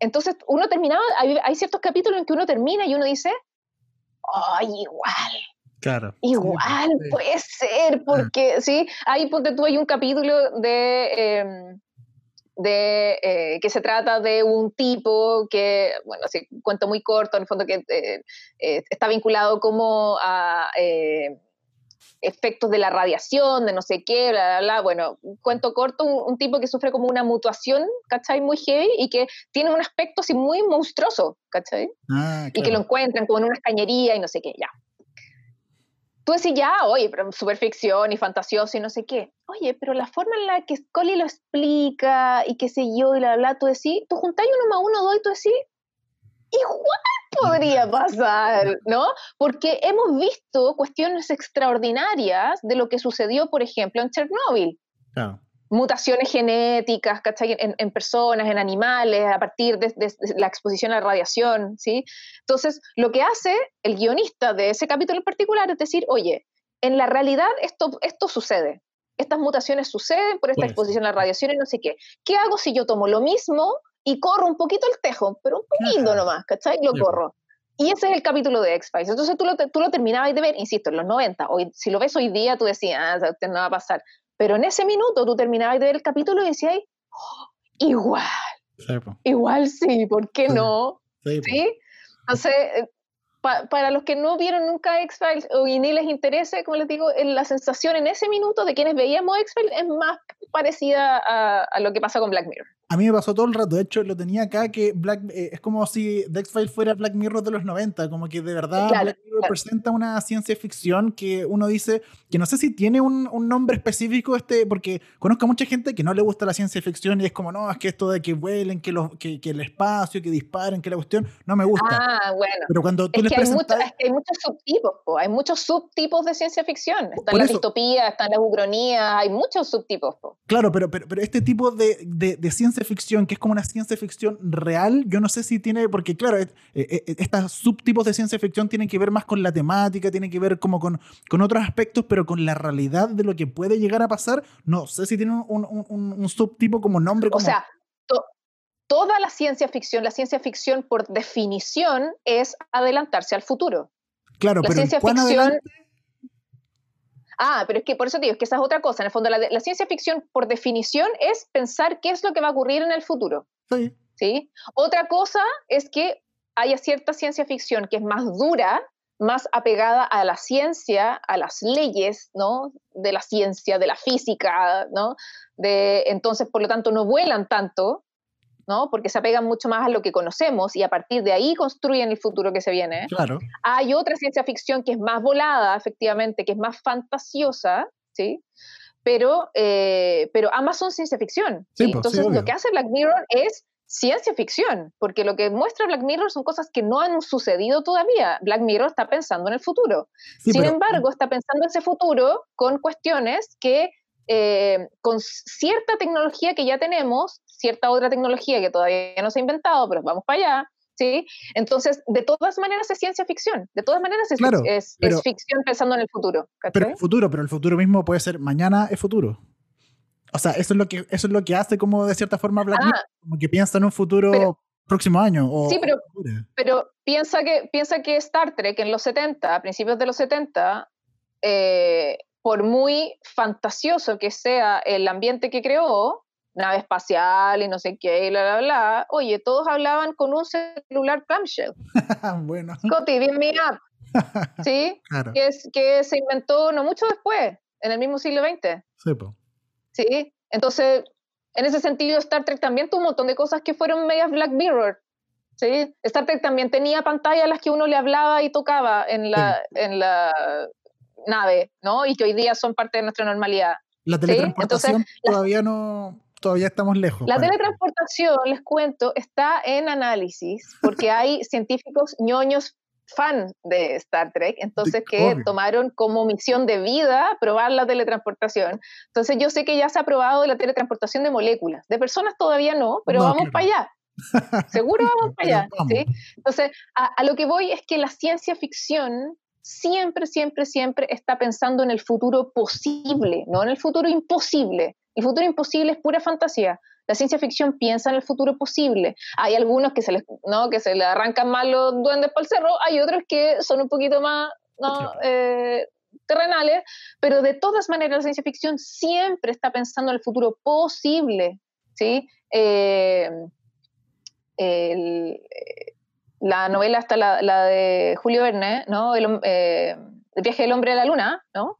entonces, uno terminaba, hay, ciertos capítulos en que uno termina y uno dice, ¡ay, igual! Claro. Igual puede ser, porque sí, ahí ponte tú, hay un capítulo de, em, de eh, que se trata de un tipo que, bueno, así cuento muy corto, en el fondo que eh, eh, está vinculado como a efectos de la radiación, de no sé qué, bla, bla, bla. Bueno, cuento corto, un, tipo que sufre como una mutuación, ¿cachai? Muy heavy y que tiene un aspecto así muy monstruoso, ¿cachai? Ah, y que lo encuentran como en una cañería y no sé qué, ya. Tú decís, ya, oye, pero super ficción y fantasioso y no sé qué. Oye, pero la forma en la que Scully lo explica y qué sé yo y la bla, tú decís, tú juntáis uno más uno, dos y tú decís, igual podría pasar, ¿no? Porque hemos visto cuestiones extraordinarias de lo que sucedió, por ejemplo, en Chernóbil. Mutaciones genéticas, ¿cachai? En, personas, en animales, a partir de, la exposición a la radiación, ¿sí? Entonces, lo que hace el guionista de ese capítulo en particular es decir, oye, en la realidad esto, esto sucede. Estas mutaciones suceden por esta exposición a la radiación y no sé qué. ¿Qué hago si yo tomo lo mismo y corro un poquito el tejo, pero un poquito nomás, ¿cachai? Lo corro. Y ese es el capítulo de X-Files. Entonces tú lo, tú lo terminabas de ver, insisto, en los 90. Hoy, si lo ves hoy día, tú decías, ah, no va a pasar. Pero en ese minuto tú terminabas de ver el capítulo y decías, oh, igual. igual sí, ¿por qué no? Sí. Entonces, eh, para los que no vieron nunca X-Files o ni les interese, como les digo, la sensación en ese minuto de quienes veíamos X-Files es más parecida a, lo que pasa con Black Mirror. A mí me pasó todo el rato, de hecho lo tenía acá que Black eh, es como si The X-Files fuera Black Mirror de los 90, como que de verdad Black Mirror presenta una ciencia ficción que uno dice que no sé si tiene un, un, nombre específico este, porque conozco a mucha gente que no le gusta la ciencia ficción y es como, no, es que esto de que vuelen, que, los, que, que el espacio, que disparen, que la cuestión, no me gusta. Ah, bueno. Pero cuando tú es les que presentas... hay, hay, muchos subtipos, hay muchos subtipos de ciencia ficción. Están las distopías, están las ucronías, hay muchos subtipos. Claro, pero, pero, pero este tipo de, de, de ciencia ficción, que es como una ciencia ficción real, yo no sé si tiene, porque claro, eh, eh, estos subtipos de ciencia ficción tienen que ver más con la temática, tienen que ver como con, con otros aspectos, pero con la realidad de lo que puede llegar a pasar, no sé si tiene un, un, subtipo como nombre. Como... O sea, toda la ciencia ficción, la ciencia ficción por definición es adelantarse al futuro. Claro, la pero ciencia ficción... Ah, pero es que por eso digo, es que esa es otra cosa. En el fondo, la, ciencia ficción, por definición, es pensar qué es lo que va a ocurrir en el futuro. Sí. ¿sí? Otra cosa es que haya cierta ciencia ficción que es más dura, más apegada a la ciencia, a las leyes, ¿no? De la ciencia, de la física, ¿no? De, entonces, por lo tanto, no vuelan tanto, ¿no? Porque se apegan mucho más a lo que conocemos y a partir de ahí construyen el futuro que se viene. Claro. Hay otra ciencia ficción que es más volada, efectivamente, que es más fantasiosa, ¿sí? Pero, eh, pero ambas son ciencia ficción. Pues, Entonces, lo que hace Black Mirror es ciencia ficción, porque lo que muestra Black Mirror son cosas que no han sucedido todavía. Black Mirror está pensando en el futuro. Sin embargo, está pensando en ese futuro con cuestiones que eh, con cierta tecnología que ya tenemos, cierta otra tecnología que todavía no se ha inventado, pero vamos para allá, ¿sí? Entonces, de todas maneras es ciencia ficción, de todas maneras es, es, ficción pensando en el futuro. Pero el futuro, pero el futuro mismo puede ser mañana es futuro. O sea, eso es lo que, eso es lo que hace como de cierta forma Black ah. como que piensa en un futuro próximo año. sí, pero, pero, piensa, que, piensa que Star Trek en los 70, a principios de los 70, eh, por muy fantasioso que sea el ambiente que creó, nave espacial y no sé qué, y bla, bla, bla, oye, todos hablaban con un celular clamshell. bueno. Scotty, me up. ¿Sí? Claro. Que, es, que se inventó no mucho después, en el mismo siglo XX. Sí, po. ¿Sí? Entonces, en ese sentido, Star Trek también tuvo un montón de cosas que fueron medias Black Mirror. ¿sí? Star Trek también tenía pantallas a las que uno le hablaba y tocaba en la, en la nave, ¿no? Y que hoy día son parte de nuestra normalidad. La teletransportación todavía no, todavía estamos lejos. La teletransportación, les cuento, está en análisis porque hay científicos ñoños fan de Star Trek, entonces que tomaron como misión de vida probar la teletransportación. Entonces yo sé que ya se ha probado la teletransportación de moléculas, de personas todavía no, pero vamos para allá. Seguro vamos para allá. ¿sí? Entonces, a, lo que voy es que la ciencia ficción siempre, siempre, siempre está pensando en el futuro posible, no en el futuro imposible. El futuro imposible es pura fantasía. La ciencia ficción piensa en el futuro posible. Hay algunos que se les, ¿no? que se le arrancan mal los duendes por el cerro, hay otros que son un poquito más ¿no? eh, terrenales, pero de todas maneras la ciencia ficción siempre está pensando en el futuro posible. ¿sí? Eh, el, la novela hasta la, de Julio Verne, ¿no? Eh, el, viaje del hombre a la luna, ¿no?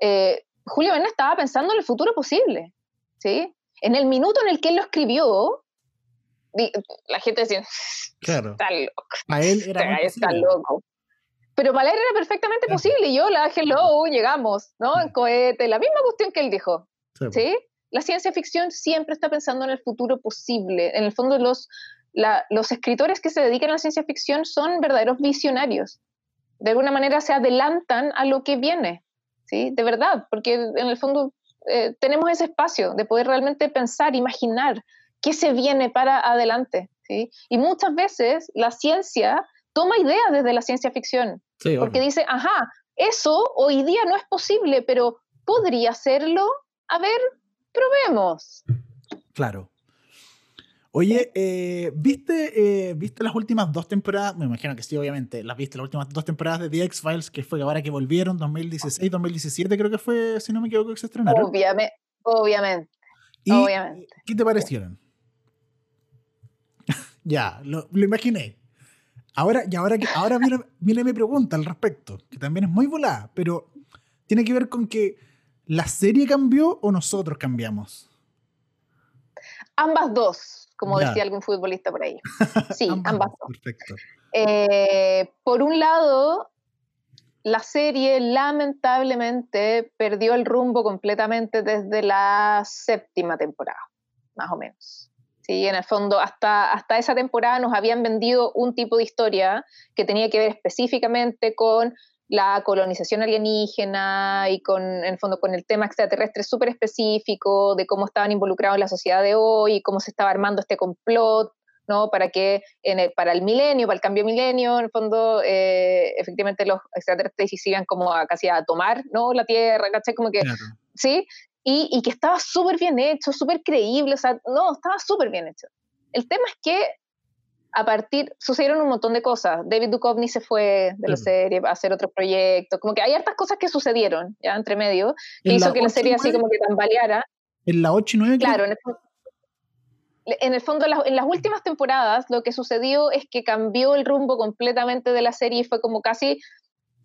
Eh, Julio Verne estaba pensando en el futuro posible, ¿sí? En el minuto en el que él lo escribió, la gente decía, claro. está loco. A él era está loco. Pero para él era perfectamente posible. Y yo, la hello, llegamos, ¿no? En cohete, la misma cuestión que él dijo. ¿Sí? La ciencia ficción siempre está pensando en el futuro posible. En el fondo, los, los escritores que se dedican a la ciencia ficción son verdaderos visionarios. De alguna manera se adelantan a lo que viene, ¿sí? De verdad, porque en el fondo eh, tenemos ese espacio de poder realmente pensar, imaginar qué se viene para adelante, ¿sí? Y muchas veces la ciencia toma ideas desde la ciencia ficción, porque dice, ajá, eso hoy día no es posible, pero podría serlo. A ver, probemos. Claro. Oye, eh, ¿viste, eh, ¿viste las últimas dos temporadas? Me imagino que sí, obviamente. Las viste las últimas dos temporadas de The X-Files, que fue ahora que volvieron, 2016, 2017 creo que fue, si no me equivoco, que se estrenaron. Obviamente. Obviamente. obviamente. ¿Qué te parecieron? ya, lo, imaginé. Ahora, y ahora, ahora viene, viene mi pregunta al respecto, que también es muy volada, pero tiene que ver con que la serie cambió o nosotros cambiamos. Ambas dos como decía algún futbolista por ahí. Sí, ambas. Perfecto. Eh, por un lado, la serie lamentablemente perdió el rumbo completamente desde la séptima temporada, más o menos. Sí, en el fondo, hasta, hasta esa temporada nos habían vendido un tipo de historia que tenía que ver específicamente con la colonización alienígena y con, en el fondo, con el tema extraterrestre súper específico de cómo estaban involucrados en la sociedad de hoy y cómo se estaba armando este complot, ¿no? Para que en el, para el milenio, para el cambio milenio, en el fondo, eh, efectivamente los extraterrestres sigan como a, casi a tomar, ¿no? La Tierra, ¿cachai? Como que, ¿sí? Y, y que estaba súper bien hecho, súper creíble, o sea, no, estaba súper bien hecho. El tema es que a partir, sucedieron un montón de cosas. David Duchovny se fue de la serie a hacer otro proyecto. Como que hay hartas cosas que sucedieron ya entre medio, que hizo que la serie así como que tambaleara. En la 8 y 9. Claro, en el, en el fondo, en las últimas temporadas, lo que sucedió es que cambió el rumbo completamente de la serie y fue como casi,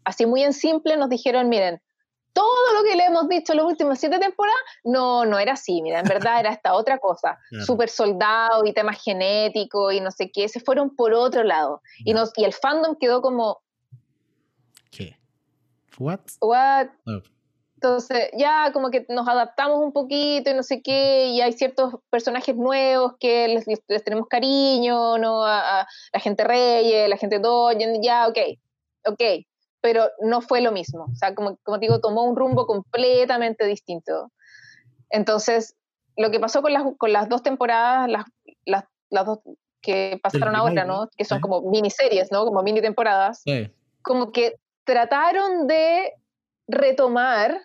así muy en simple, nos dijeron, miren, todo lo que le hemos dicho en las últimas siete temporadas, no, no era así, mira, en verdad era esta otra cosa, super soldado y temas genéticos y no sé qué, se fueron por otro lado. Y, nos, y el fandom quedó como... ¿Qué? ¿What? ¿What? Oh. Entonces, ya como que nos adaptamos un poquito y no sé qué, y hay ciertos personajes nuevos que les, tenemos cariño, ¿no? A, la gente Reyes, la gente Doyen, ya, ok, ok, pero no fue lo mismo. O sea, como, como digo, tomó un rumbo completamente distinto. Entonces, lo que pasó con las, con las dos temporadas, las, las, las dos que pasaron ahora, ¿no? Que son como miniseries, ¿no? Como mini temporadas. Como que trataron de retomar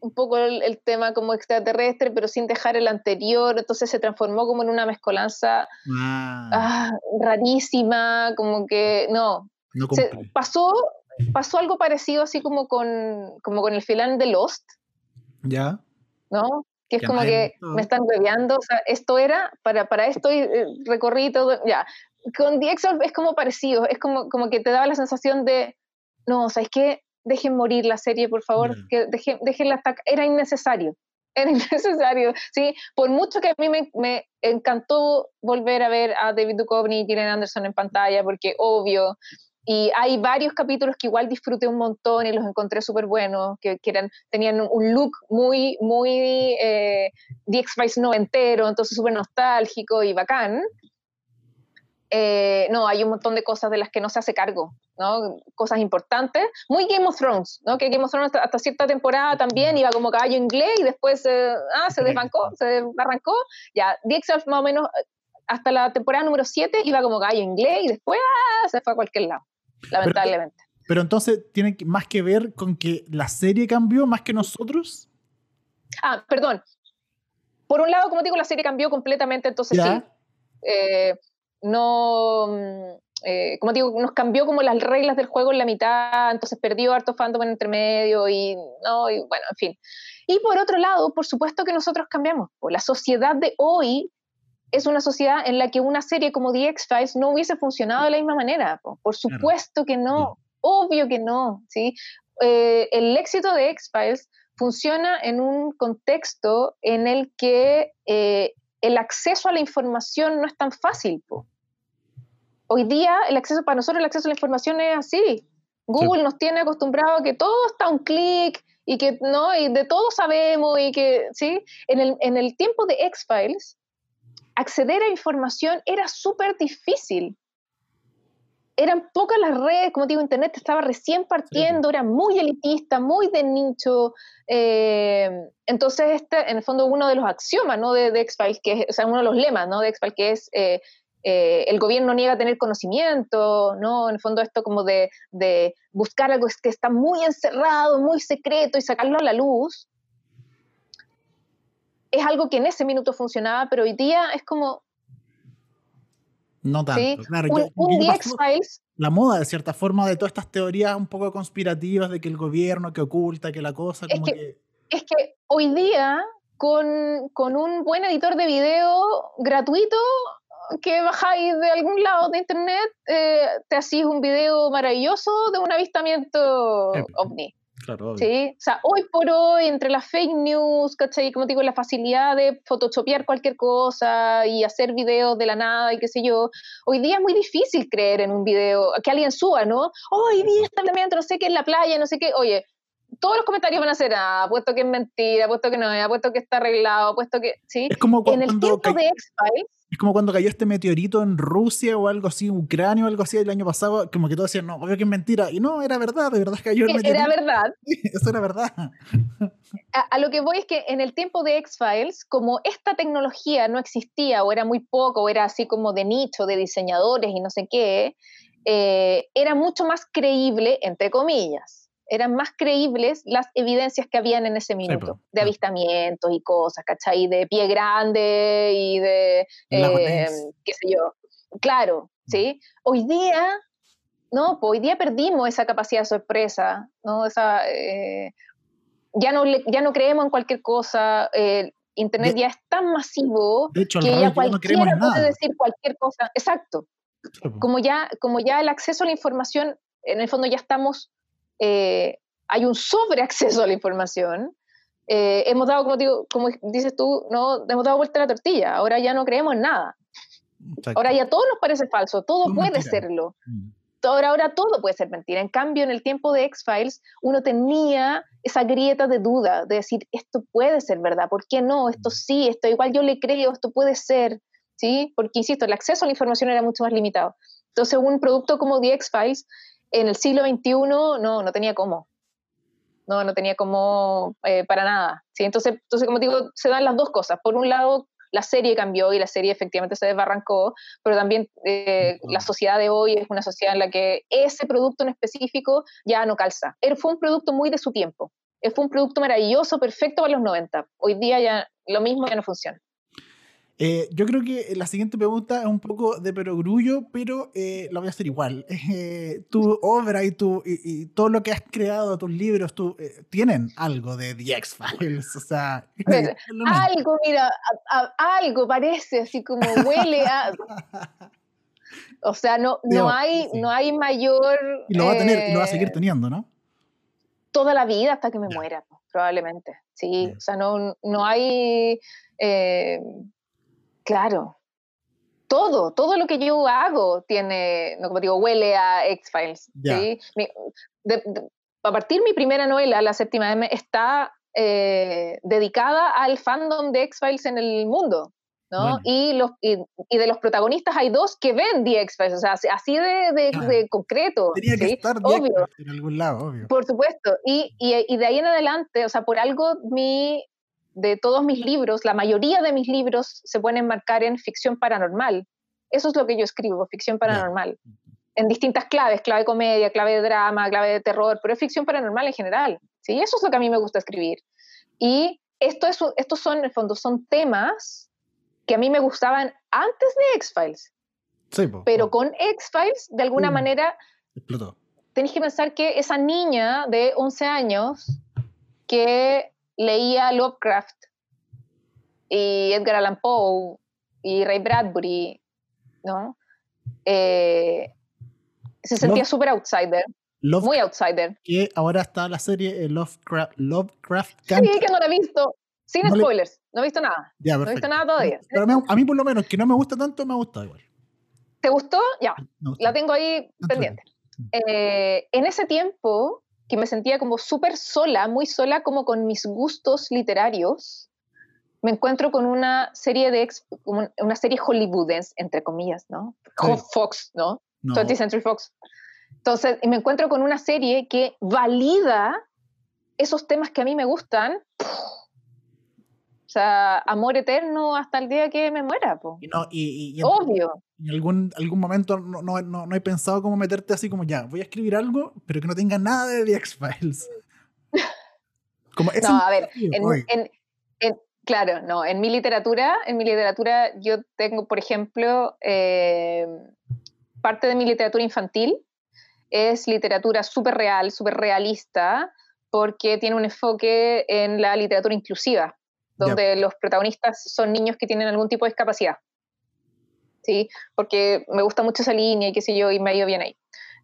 un poco el, tema como extraterrestre, pero sin dejar el anterior, entonces se transformó como en una mezcolanza ah. Ah, rarísima, como que no. no se pasó pasó algo parecido así como con, como con el final de Lost. Ya. ¿No? Que es como que me están bebeando, o sea, esto era, para, para esto eh, recorrí todo, ya. Con The es como parecido, es como, como que te daba la sensación de, no, o sea, es que dejen morir la serie, por favor, que dejen, dejen hasta era innecesario, era innecesario, ¿sí? Por mucho que a mí me, me, encantó volver a ver a David Duchovny y Gillian Anderson en pantalla, porque obvio, y hay varios capítulos que igual disfruté un montón y los encontré súper buenos, que, que, eran, tenían un look muy, muy eh, The X-Files noventero, entonces súper nostálgico y bacán. Eh, no, hay un montón de cosas de las que no se hace cargo, ¿no? Cosas importantes. Muy Game of Thrones, ¿no? Que Game of Thrones hasta, cierta temporada también iba como caballo inglés y después ah, se desbancó, se arrancó. Ya, The X-Files más o menos hasta la temporada número 7 iba como caballo inglés y después ah, se fue a cualquier lado lamentablemente. Pero, entonces, ¿tiene más que ver con que la serie cambió más que nosotros? Ah, perdón. Por un lado, como digo, la serie cambió completamente, entonces sí. Eh, no, mm, eh, como digo, nos cambió como las reglas del juego en la mitad, entonces perdió harto fandom en entre medio y, no, y bueno, en fin. Y por otro lado, por supuesto que nosotros cambiamos. La sociedad de hoy es una sociedad en la que una serie como The X-Files no hubiese funcionado de la misma manera. Por supuesto que no, obvio que no. ¿sí? Eh, el éxito de X-Files funciona en un contexto en el que eh, el acceso a la información no es tan fácil. Hoy día el acceso para nosotros el acceso a la información es así. Google nos tiene acostumbrado a que todo está a un clic y que no y de todo sabemos y que sí en el, en el tiempo de X-Files acceder a información era súper difícil. Eran pocas las redes, como digo, Internet estaba recién partiendo, era muy elitista, muy de nicho. Eh, entonces, este, en el fondo, uno de los axiomas ¿no? de, de X-Files, que es, o sea, uno de los lemas ¿no? de X-Files, que es eh, eh, el gobierno niega tener conocimiento, ¿no? En el fondo esto como de, de, buscar algo que está muy encerrado, muy secreto y sacarlo a la luz, es algo que en ese minuto funcionaba, pero hoy día es como, No tanto, claro. Un, The X-Files. La moda, de cierta forma, de todas estas teorías un poco conspirativas de que el gobierno que oculta, que la cosa, como que, Es que hoy día, con, con un buen editor de video gratuito, que bajáis de algún lado de internet, eh, te hacís un video maravilloso de un avistamiento ovni. Claro, ¿sí? O sea, hoy por hoy, entre las fake news, ¿cachai? Como digo, la facilidad de photoshopear cualquier cosa y hacer videos de la nada y qué sé yo, hoy día es muy difícil creer en un video, que alguien suba, ¿no? Hoy vi establecimiento, no sé qué, en la playa, no sé qué. Oye, todos los comentarios van a ser, ah, puesto que es mentira, puesto que no es, puesto que está arreglado, puesto que, ¿sí? Es como en el tiempo de X-Files, es como cuando cayó este meteorito en Rusia o algo así, Ucrania o algo así el año pasado, como que todos decían, no, obvio que es mentira. Y no, era verdad, de verdad cayó el meteorito. Era verdad. Eso era verdad. A, lo que voy es que en el tiempo de X-Files, como esta tecnología no existía o era muy poco, o era así como de nicho, de diseñadores y no sé qué, eh, era mucho más creíble, entre comillas eran más creíbles las evidencias que habían en ese minuto, de avistamientos y cosas, ¿cachai? De pie grande y de, eh, qué sé yo. Claro, ¿sí? Hoy día, ¿no? Pues hoy día perdimos esa capacidad de sorpresa, ¿no? Esa, eh, ya, no ya no creemos en cualquier cosa, Internet ya es tan masivo que ya cualquiera puede decir cualquier cosa. Exacto. Como ya, como ya el acceso a la información, en el fondo ya estamos eh, hay un sobreacceso a la información. Eh, hemos dado, como, digo, como dices tú, no, hemos dado vuelta a la tortilla. Ahora ya no creemos en nada. Ahora ya todo nos parece falso, todo puede serlo. Mm. Ahora, ahora todo puede ser mentira. En cambio, en el tiempo de X-Files, uno tenía esa grieta de duda, de decir, esto puede ser verdad, ¿por qué no? Esto mm. sí, esto igual yo le creo, esto puede ser, ¿sí? Porque, insisto, el acceso a la información era mucho más limitado. Entonces, un producto como The X-Files en el siglo XXI no, no tenía cómo. No, no tenía cómo eh, para nada. ¿sí? Entonces, entonces, como digo, se dan las dos cosas. Por un lado, la serie cambió y la serie efectivamente se desbarrancó, pero también eh, la sociedad de hoy es una sociedad en la que ese producto en específico ya no calza. Él fue un producto muy de su tiempo. Él fue un producto maravilloso, perfecto para los 90. Hoy día ya lo mismo ya no funciona. Eh, yo creo que la siguiente pregunta es un poco de perogrullo, pero eh, la voy a hacer igual. Eh, tu obra y, tu, y, todo lo que has creado, tus libros, tú, tienen algo de The X-Files. O sea, algo, mira, algo parece, así como huele a. O sea, no, no, hay, no hay mayor. Y lo va a tener, y lo va a seguir teniendo, ¿no? Toda la vida hasta que me muera, probablemente. Sí, o sea, no, no hay. Claro. Todo, todo lo que yo hago tiene, no, como digo, huele a X-Files. a partir mi primera novela, La séptima M, está eh, dedicada al fandom de X-Files en el mundo. ¿no? Y, los, y, de los protagonistas hay dos que ven The X-Files, o sea, así de, de, concreto. Tenía que estar obvio. en algún lado, obvio. Por supuesto. Y, y, de ahí en adelante, o sea, por algo mi, de todos mis libros, la mayoría de mis libros se pueden enmarcar en ficción paranormal. Eso es lo que yo escribo, ficción paranormal. En distintas claves, clave de comedia, clave de drama, clave de terror, pero es ficción paranormal en general. ¿sí? Eso es lo que a mí me gusta escribir. Y esto es, estos son, en el fondo, son temas que a mí me gustaban antes de X-Files. pero con X-Files, de alguna manera, explotó. Tenéis que pensar que esa niña de 11 años que leía Lovecraft y Edgar Allan Poe y Ray Bradbury, ¿no? Eh, se sentía súper outsider. muy outsider. Que ahora está la serie eh, Lovecraft, Lovecraft. Sí, que no la he visto. Sin spoilers. No he visto nada. no he visto nada todavía. Pero a mí, por lo menos, que no me gusta tanto, me ha gustado igual. ¿Te gustó? Ya. La tengo ahí pendiente. Eh, en ese tiempo, que me sentía como súper sola, muy sola como con mis gustos literarios, me encuentro con una serie de una serie hollywoodense, entre comillas, ¿no? Fox, ¿no? 20th Century Fox. Entonces, y me encuentro con una serie que valida esos temas que a mí me gustan o sea, amor eterno hasta el día que me muera. Y no, y, Obvio. En algún, algún momento no, no, no, he pensado cómo meterte así como ya, voy a escribir algo, pero que no tenga nada de The X-Files. no, a ver, en, Claro, no. En mi literatura, en mi literatura yo tengo, por ejemplo, eh, parte de mi literatura infantil es literatura súper real, súper realista, porque tiene un enfoque en la literatura inclusiva, donde los protagonistas son niños que tienen algún tipo de discapacidad. ¿Sí? Porque me gusta mucho esa línea y qué sé yo, y me ha ido bien ahí.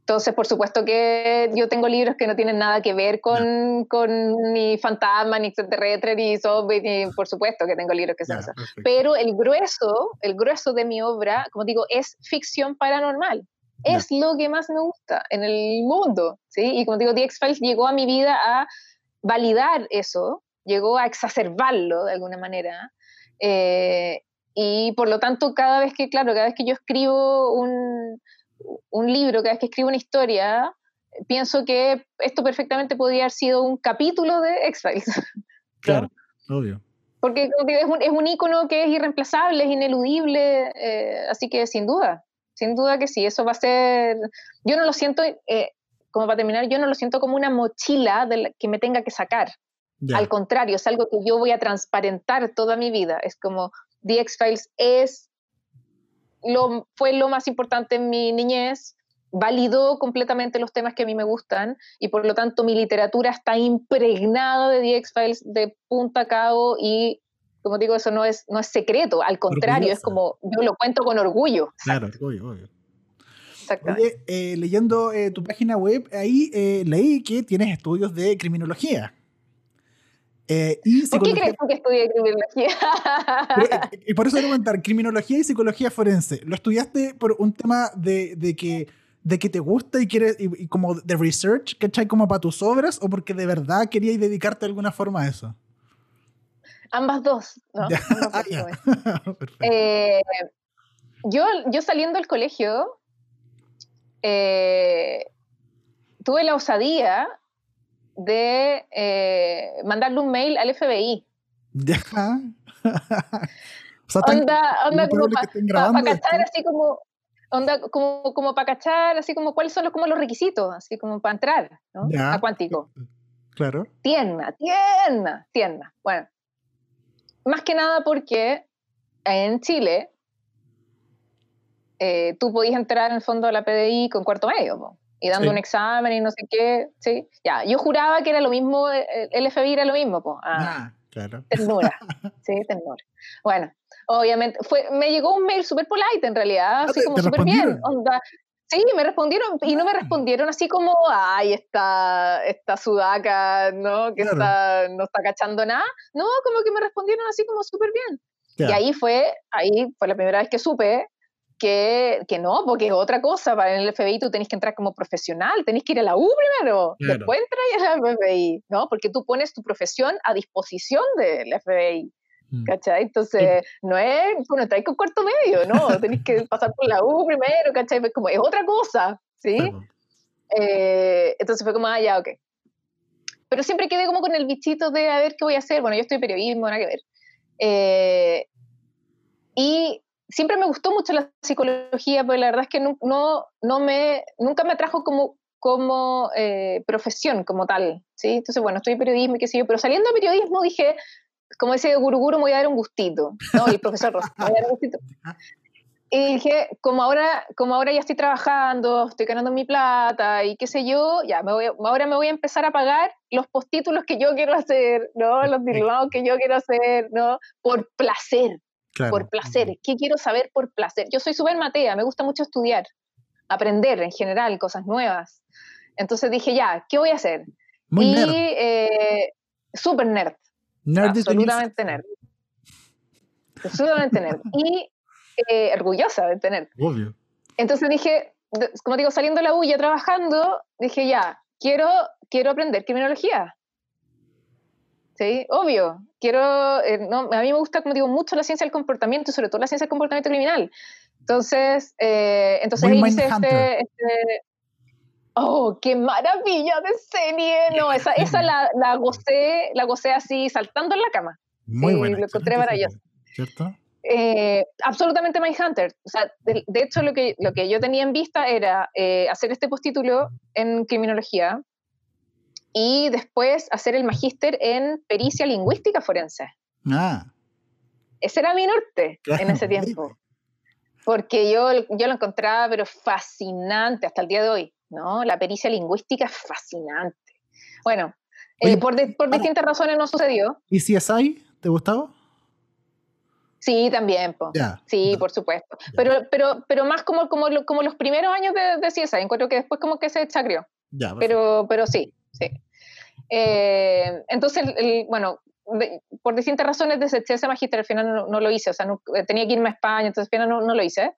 Entonces, por supuesto que yo tengo libros que no tienen nada que ver con, con ni fantasma, ni extraterrestre, ni zombie, ni por supuesto que tengo libros que son eso. Pero el grueso, el grueso de mi obra, como digo, es ficción paranormal. Es lo que más me gusta en el mundo, ¿sí? Y como digo, The X-Files llegó a mi vida a validar eso, llegó a exacerbarlo de alguna manera. Eh, y por lo tanto, cada vez que, claro, cada vez que yo escribo un, un libro, cada vez que escribo una historia, pienso que esto perfectamente podría haber sido un capítulo de X-Files. Claro, obvio. Porque es un, es un ícono que es irreemplazable, es ineludible, eh, así que sin duda, sin duda que sí, eso va a ser, yo no lo siento, eh, como para terminar, yo no lo siento como una mochila que me tenga que sacar. Al contrario, es algo que yo voy a transparentar toda mi vida. Es como The X-Files es lo, fue lo más importante en mi niñez, validó completamente los temas que a mí me gustan y por lo tanto mi literatura está impregnada de The X-Files de punta a cabo y como digo, eso no es, no es secreto, al contrario, es como yo lo cuento con orgullo. Claro, orgullo, obvio. Oye, eh, leyendo eh, tu página web, ahí eh, leí que tienes estudios de criminología. Eh, y ¿Por qué crees tú que estudié criminología? y por eso quiero comentar, criminología y psicología forense. ¿Lo estudiaste por un tema de, de que, de que te gusta y quieres, y, como de research, ¿cachai? Como para tus obras, o porque de verdad querías dedicarte de alguna forma a eso? Ambas dos, ¿no? Ah, eh, yo, yo saliendo del colegio, eh, tuve la osadía de eh, mandarle un mail al FBI. Ya. o sea, onda, onda como para cachar así como onda como, como para cachar así como cuáles son los, como los requisitos así como para entrar ¿no? a cuántico claro tierna tierna tierna bueno más que nada porque en Chile eh, tú podías entrar en el fondo a la PDI con cuarto medio ¿no? Y dando un examen y no sé qué, sí. Ya, yo juraba que era lo mismo, eh, el FBI era lo mismo, pues. Ah, claro. Ternura, sí, ternura. Bueno, obviamente, fue, me llegó un mail súper polite en realidad, así como súper bien, onda. Sí, me respondieron, y no me ah. respondieron así como, ay, esta, esta sudaca, ¿no? Que está, no está cachando nada. No, como que me respondieron así como súper bien. Y ahí fue, ahí fue la primera vez que supe que, que, no, porque es otra cosa. Para el FBI tú tenés que entrar como profesional, tenés que ir a la U primero, después entrar al FBI, ¿no? Porque tú pones tu profesión a disposición del FBI. Mm. ¿Cachai? Entonces, no es, tú no estás con cuarto medio, ¿no? Tenés que pasar por la U primero, ¿cachai? Es como, es otra cosa, ¿sí? Eh, entonces fue como, ah, ya, ok. Pero siempre quedé como con el bichito de a ver qué voy a hacer. Bueno, yo estoy periodismo, nada que ver. Eh, y siempre me gustó mucho la psicología, pero la verdad es que no, no, me, nunca me atrajo como, como eh, profesión, como tal, ¿sí? Entonces, bueno, estoy periodismo y qué sé yo, pero saliendo de periodismo dije, como ese guruguru, me voy a dar un gustito, ¿no? Y el profesor Rosa, me voy a dar un gustito. Y dije, como ahora, como ahora ya estoy trabajando, estoy ganando mi plata y qué sé yo, ya, me voy, ahora me voy a empezar a pagar los postítulos que yo quiero hacer, ¿no? Los diplomados que yo quiero hacer, ¿no? Por placer, por placer. ¿Qué quiero saber por placer? Yo soy súper matea, me gusta mucho estudiar, aprender en general, cosas nuevas. Entonces dije, ya, ¿qué voy a hacer? Muy y nerd. Eh, súper nerd. nerd. Absolutamente nerd. Absolutamente nerd. Y eh, orgullosa de tener. Obvio. Entonces dije, como digo, saliendo de la U trabajando, dije, ya, quiero, quiero aprender criminología. Sí, obvio. Quiero, eh, no, a mí me gusta, como digo, mucho la ciencia del comportamiento, sobre todo la ciencia del comportamiento criminal. Entonces, eh, entonces hice este, este, Oh, qué maravilla de serie. No, esa, esa la, la, gocé, la gocé así saltando en la cama. Muy sí, Lo encontré maravilloso. ¿Cierto? Eh, absolutamente Mindhunter. O sea, de, de, hecho, lo que, lo que yo tenía en vista era eh, hacer este postítulo en criminología, y después hacer el magíster en pericia lingüística forense. Ah, ese era mi norte en ese tiempo. Porque yo, yo lo encontraba, pero fascinante hasta el día de hoy, ¿no? La pericia lingüística es fascinante. Bueno, eh, por, por distintas razones no sucedió. ¿Y si es ahí? ¿Te gustaba? Sí, también, po. sí, por supuesto. Pero, pero, pero más como, como, como los primeros años de, de CSI, encuentro que después como que se chacrió. pero, pero sí, sí. Eh, entonces, bueno, por distintas razones deseché ese magíster, al final no, lo hice, o sea, eh, tenía que irme a España, entonces al final no, lo hice.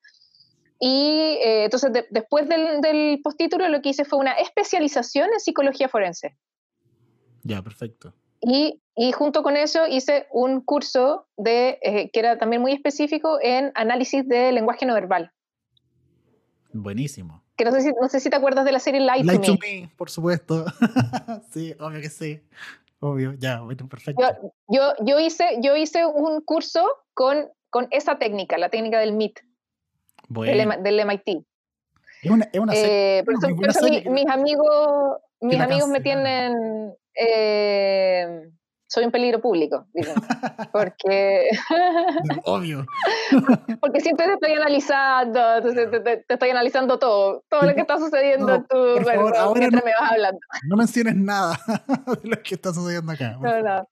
Y eh, entonces después del, del postítulo lo que hice fue una especialización en psicología forense. Ya, perfecto. Y, y, junto con eso hice un curso de, que era también muy específico en análisis de lenguaje no verbal. Buenísimo. Que no sé si, no sé si te acuerdas de la serie Light, Light to, me. por supuesto. sí, obvio que sí. Obvio, ya, perfecto. Yo, yo, hice, yo hice un curso con, con esa técnica, la técnica del MIT, del, del, MIT. Es una, es una eh, por eso, mis amigos, mis amigos me tienen... Eh, soy un peligro público. Porque. Obvio. porque siempre te estoy analizando, te, estoy analizando todo, todo lo que está sucediendo tú, mientras me vas hablando. No menciones nada de lo que está sucediendo acá. No, no.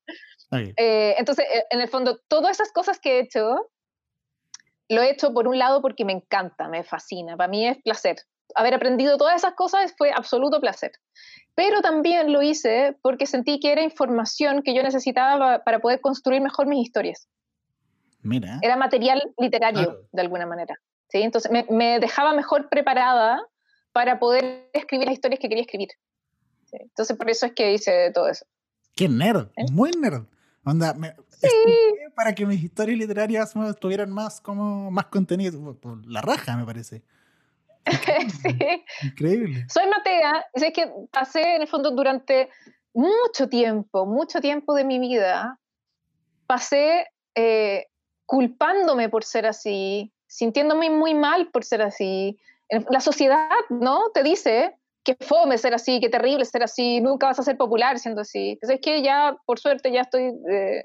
Eh, entonces, eh, en el fondo, todas esas cosas que he hecho, lo he hecho por un lado porque me encanta, me fascina, para mí es placer. Haber aprendido todas esas cosas fue absoluto placer pero también lo hice porque sentí que era información que yo necesitaba para poder construir mejor mis historias. Mira. Era material literario, de alguna manera. ¿sí? Entonces me, dejaba mejor preparada para poder escribir las historias que quería escribir. Entonces por eso es que hice todo eso. ¡Qué nerd! ¿Eh? Muy nerd. Onda, sí. para que mis historias literarias tuvieran más, como, más contenido. Por la raja, me parece. sí. Increíble. Soy Matea, y sé que pasé en el fondo durante mucho tiempo, mucho tiempo de mi vida, pasé eh, culpándome por ser así, sintiéndome muy mal por ser así. La sociedad, ¿no? Te dice que fome ser así, que terrible ser así, nunca vas a ser popular siendo así. Entonces es que ya, por suerte, ya estoy eh,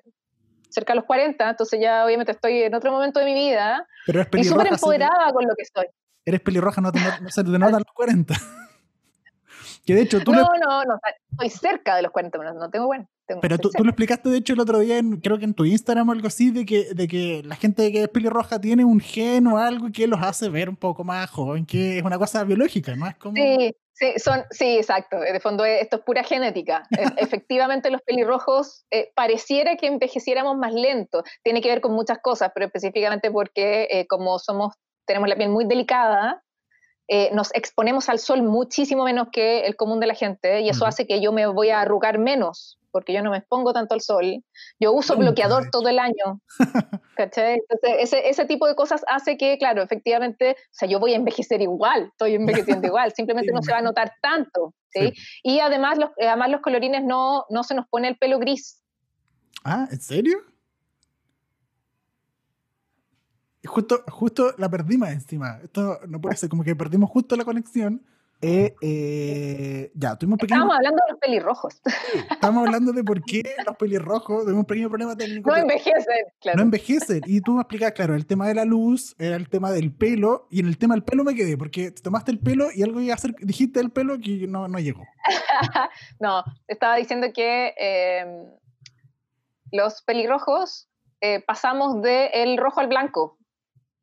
cerca de los 40, entonces ya obviamente estoy en otro momento de mi vida Pero y súper empoderada con lo que soy eres pelirroja, no, se te notan los 40. que de hecho tú no, no, no, estoy cerca de los 40, pero no tengo bueno. pero tú, tú, lo explicaste, de hecho, el otro día, creo que en tu Instagram o algo así, de que, de que la gente que es pelirroja tiene un gen o algo que los hace ver un poco más joven, que es una cosa biológica, ¿no? Es como... Sí, sí, son, sí, exacto. De fondo, esto es pura genética. E, efectivamente, los pelirrojos eh, pareciera que envejeciéramos más lento. Tiene que ver con muchas cosas, pero específicamente porque eh, como somos tenemos la piel muy delicada, eh, nos exponemos al sol muchísimo menos que el común de la gente y eso hace que yo me voy a arrugar menos porque yo no me expongo tanto al sol. Yo uso bloqueador todo el año. ¿Cachai? Entonces, ese, ese, tipo de cosas hace que, claro, efectivamente, o sea, yo voy a envejecer igual, estoy envejeciendo igual, simplemente no se va a notar tanto. ¿sí? Y además los, además los colorines no, no se nos pone el pelo gris. Ah, ¿en serio? Justo, justo la perdimos encima. Esto no puede ser, como que perdimos justo la conexión. Eh, eh, ya, tuvimos pequeño... Estamos hablando de los pelirrojos. estamos hablando de por qué los pelirrojos, de un pequeño problema técnico. No envejecen, claro. No envejecen. Y tú me explicas, claro, el tema de la luz, era el tema del pelo, y en el tema del pelo me quedé, porque tomaste el pelo y algo iba a hacer, dijiste el pelo que no, no llegó. no, estaba diciendo que eh, los pelirrojos pasamos del rojo al blanco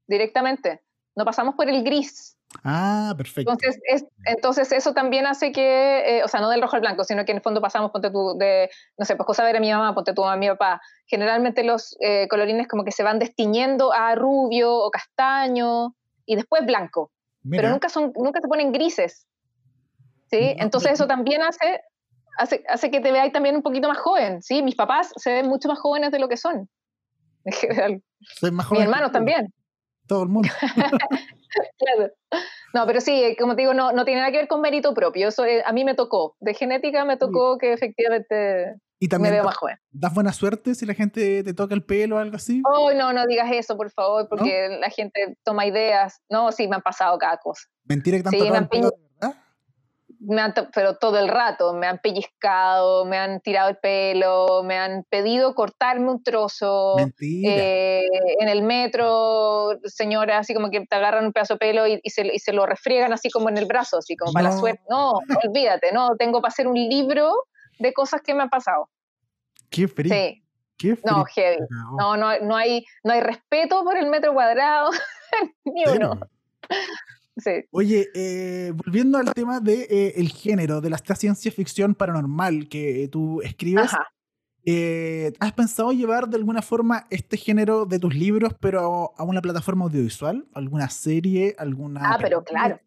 directamente. No pasamos por el gris. Ah, perfecto. Entonces, entonces eso también hace que, eh, o sea, no del rojo al blanco, sino que en el fondo pasamos, ponte tú, de, no sé, pues cosa ver a mi mamá, ponte tú a mi papá. Generalmente los eh, colorines como que se van destiñendo a rubio o castaño y después blanco. Pero nunca, son, nunca se ponen grises. ¿sí? entonces eso también hace, hace, hace que te veáis también un poquito más joven. ¿sí? Mis papás se ven mucho más jóvenes de lo que son. En general. Mis hermanos también todo el mundo. claro. No, pero sí, eh, como te digo, no, no tiene nada que ver con mérito propio. Eso eh, a mí me tocó. De genética me tocó que efectivamente y también me veo más joven. ¿Das buena suerte si la gente te toca el pelo o algo así? Oh, no, no digas eso, por favor, porque la gente toma ideas. No, sí, me han pasado cada cosa. ¿Mentira que te han tocado el pelo, verdad? Me han, pero todo el rato, me han pellizcado, me han tirado el pelo, me han pedido cortarme un trozo. Eh, en el metro, señora, así como que te agarran un pedazo de pelo y, se, lo refriegan así como en el brazo, así como para la suerte. No, olvídate, no, tengo para hacer un libro de cosas que me han pasado. Qué frío. Sí. Qué no, heavy. No, no, no, hay, no hay respeto por el metro cuadrado, ni uno. Oye, eh, volviendo al tema del de, eh, género, de la ciencia ficción paranormal que tú escribes, eh, ¿has pensado llevar de alguna forma este género de tus libros, pero a una plataforma audiovisual? ¿Alguna serie? ¿Alguna.? Ah, pero claro.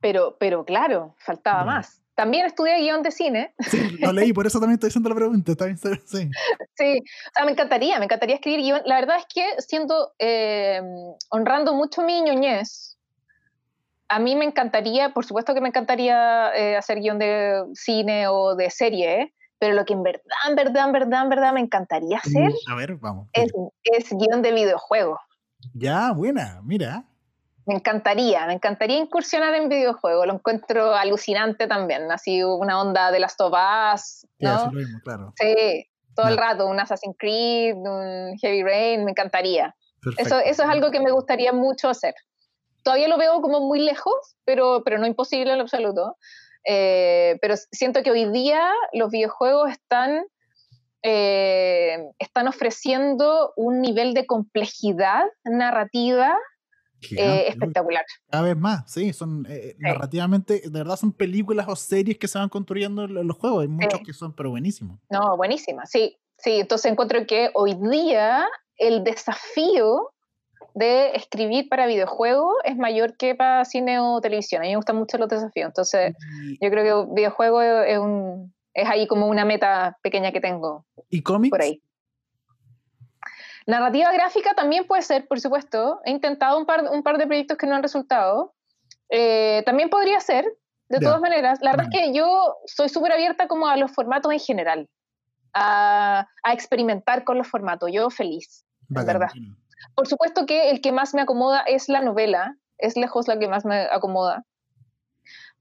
Pero, pero claro, faltaba más. También estudié guion de cine. Sí, lo leí, por eso también estoy haciendo la pregunta. Está sí. sí, o sea, me encantaría, me encantaría escribir guion. La verdad es que siendo, honrando mucho mi ñoñez, a mí me encantaría, por supuesto que me encantaría eh, hacer guion de cine o de serie, pero lo que en verdad, en verdad, en verdad, en verdad me encantaría hacer a ver, vamos, es, es guion de videojuego. Ya, buena, mira. Me encantaría, me encantaría incursionar en videojuegos, lo encuentro alucinante también, así una onda de las Us, ¿no? Sí, claro. Sí, todo el rato, un Assassin's Creed, un Heavy Rain, me encantaría. Eso, eso es algo que me gustaría mucho hacer todavía lo veo como muy lejos, pero, pero no imposible en lo absoluto. Eh, pero siento que hoy día los videojuegos están, eh, están ofreciendo un nivel de complejidad narrativa eh, espectacular. Cada vez más, sí, son narrativamente, de verdad son películas o series que se van construyendo en los juegos, hay muchos que son, pero buenísimos. No, buenísimas, sí, sí, entonces encuentro que hoy día el desafío de escribir para videojuegos es mayor que para cine o televisión. A mí me gustan mucho los desafíos. Entonces, yo creo que videojuego es, un, es ahí como una meta pequeña que tengo. ¿Y cómics? Por ahí. Narrativa gráfica también puede ser, por supuesto. He intentado un par, un par de proyectos que no han resultado. Eh, también podría ser, de todas maneras. La verdad es que yo soy súper abierta como a los formatos en general, a, a, experimentar con los formatos. Yo feliz, verdad. Por supuesto que el que más me acomoda es la novela, es lejos la que más me acomoda.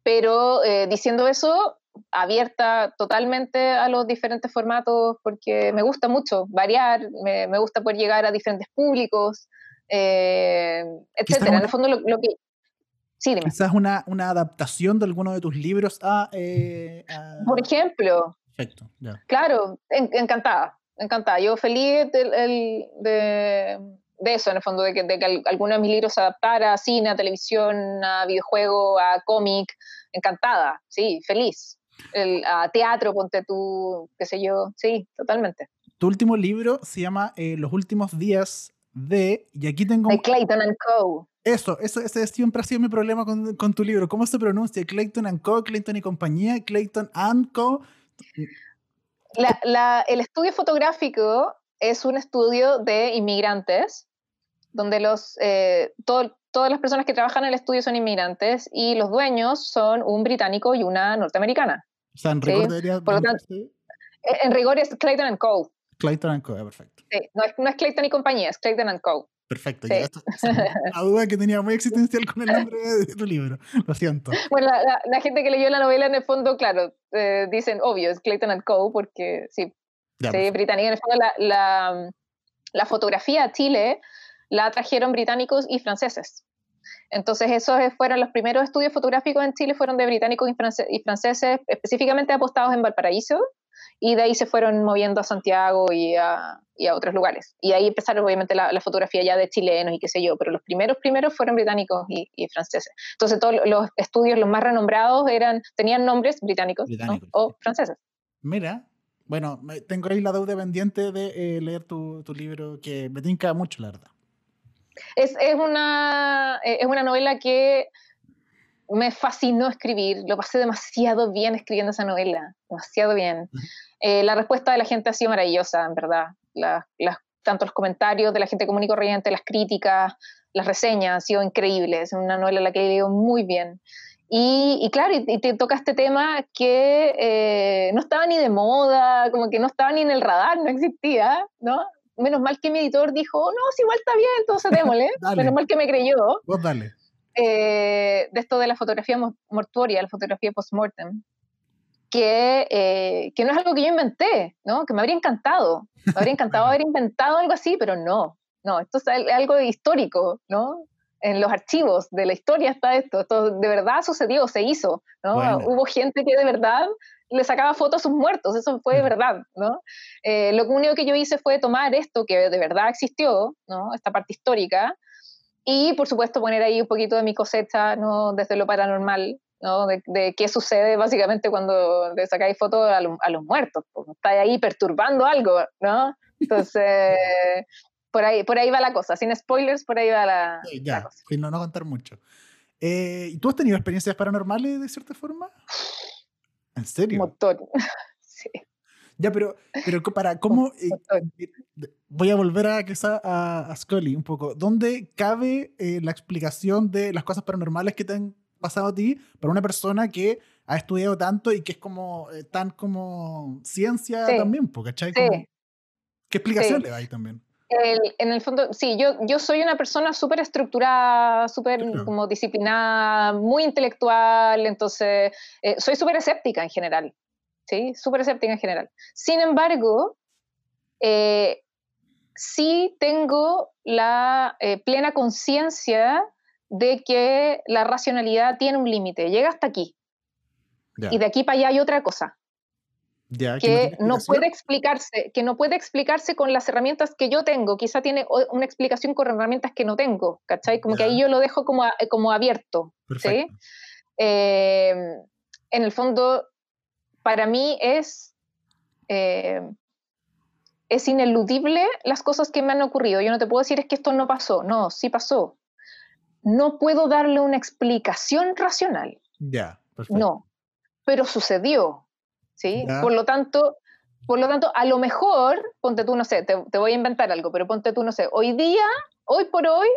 Pero eh, diciendo eso, abierta totalmente a los diferentes formatos porque me gusta mucho variar, me, gusta poder llegar a diferentes públicos, eh, etcétera. En el fondo, lo, que. Sí, dime. Quizás una, una adaptación de alguno de tus libros a. Eh, Por ejemplo. Perfecto, Claro, encantada, encantada. Yo feliz de, de eso, en el fondo, de que, de que alguno de mis libros se adaptara a cine, a televisión, a videojuego, a cómic, encantada, sí, feliz. El, a teatro, ponte tú, qué sé yo, sí, totalmente. Tu último libro se llama eh, Los últimos días de, y aquí tengo... De Clayton and Co. Eso, eso, ese siempre ha sido mi problema con, con tu libro. ¿Cómo se pronuncia? Clayton and Co, Clayton y compañía, Clayton and Co. La, la, el estudio fotográfico es un estudio de inmigrantes donde los, eh, todas las personas que trabajan en el estudio son inmigrantes y los dueños son un británico y una norteamericana. O sea, en rigor eh, En rigor es Clayton Co. Clayton Co, perfecto. Sí, no es, no es, Clayton y compañía, es Clayton Co. Perfecto, ya esto, una duda que tenía muy existencial con el nombre de tu libro, lo siento. Bueno, la, gente que leyó la novela en el fondo, claro, eh, dicen obvio, es Clayton Co. porque sí, sí británica, en el fondo la, la, la fotografía a Chile la trajeron británicos y franceses. Entonces esos fueron los primeros estudios fotográficos en Chile, fueron de británicos y, franceses, específicamente apostados en Valparaíso, y de ahí se fueron moviendo a Santiago y a, otros lugares. Y ahí empezaron obviamente la, fotografía ya de chilenos y qué sé yo, pero los primeros primeros fueron británicos y, franceses. Entonces todos los estudios, los más renombrados, eran, tenían nombres británicos, o franceses. Mira, bueno, tengo ahí la deuda pendiente de eh, leer tu, tu libro, que me tinca mucho, la verdad. Es, es, una, eh, es una novela que me fascinó escribir, lo pasé demasiado bien escribiendo esa novela, demasiado bien. Eh, la respuesta de la gente ha sido maravillosa, en verdad. tanto los comentarios de la gente común y corriente, las críticas, las reseñas han sido increíbles. Es una novela la que he leído muy bien. Y, claro, y, te toca este tema que eh, no estaba ni de moda, como que no estaba ni en el radar, no existía, ¿no? Menos mal que mi editor dijo, oh, no, si igual está bien, entonces démosle. menos mal que me creyó. Vos dale. eh, de esto de la fotografía mortuoria, la fotografía post-mortem, que, eh, que no es algo que yo inventé, ¿no? Que me habría encantado, me habría encantado haber inventado algo así, pero no, no, esto es algo histórico, ¿no? En los archivos de la historia está esto, esto de verdad sucedió, se hizo, ¿no? Hubo gente que de verdad le sacaba fotos a sus muertos, eso fue de verdad, ¿no? Eh, lo único que yo hice fue tomar esto que de verdad existió, ¿no? Esta parte histórica, y por supuesto poner ahí un poquito de mi cosecha, ¿no? Desde lo paranormal, ¿no? De, qué sucede básicamente cuando le sacáis fotos a, los muertos, porque estáis ahí perturbando algo, ¿no? Entonces, por ahí, por ahí va la cosa, sin spoilers, por ahí va la, ya, cosa. no, no contar mucho. Eh, ¿Y ¿Tú has tenido experiencias paranormales de cierta forma? ¿En serio? Motor. sí. Ya, pero, pero para cómo. Eh, voy a volver a, a, a Scully un poco. ¿Dónde cabe eh, la explicación de las cosas paranormales que te han pasado a ti para una persona que ha estudiado tanto y que es como eh, tan como ciencia también, ¿cachai? ¿Qué explicación le da ahí también? En el fondo, sí, yo, yo soy una persona súper estructurada, súper como disciplinada, muy intelectual, entonces eh, soy súper escéptica en general, ¿sí? Súper escéptica en general. Sin embargo, eh, sí tengo la eh, plena conciencia de que la racionalidad tiene un límite, llega hasta aquí. Y de aquí para allá hay otra cosa que, no, puede explicarse, que no puede explicarse con las herramientas que yo tengo. Quizá tiene una explicación con herramientas que no tengo, ¿cachai? Como que ahí yo lo dejo como, como abierto, ¿sí? Eh, en el fondo, para mí es, eh, es ineludible las cosas que me han ocurrido. Yo no te puedo decir es que esto no pasó, no, sí pasó. No puedo darle una explicación racional. Ya, No, pero sucedió. ¿Sí? Por lo tanto, por lo tanto, a lo mejor, ponte tú, no sé, te, voy a inventar algo, pero ponte tú, no sé, hoy día, hoy por hoy,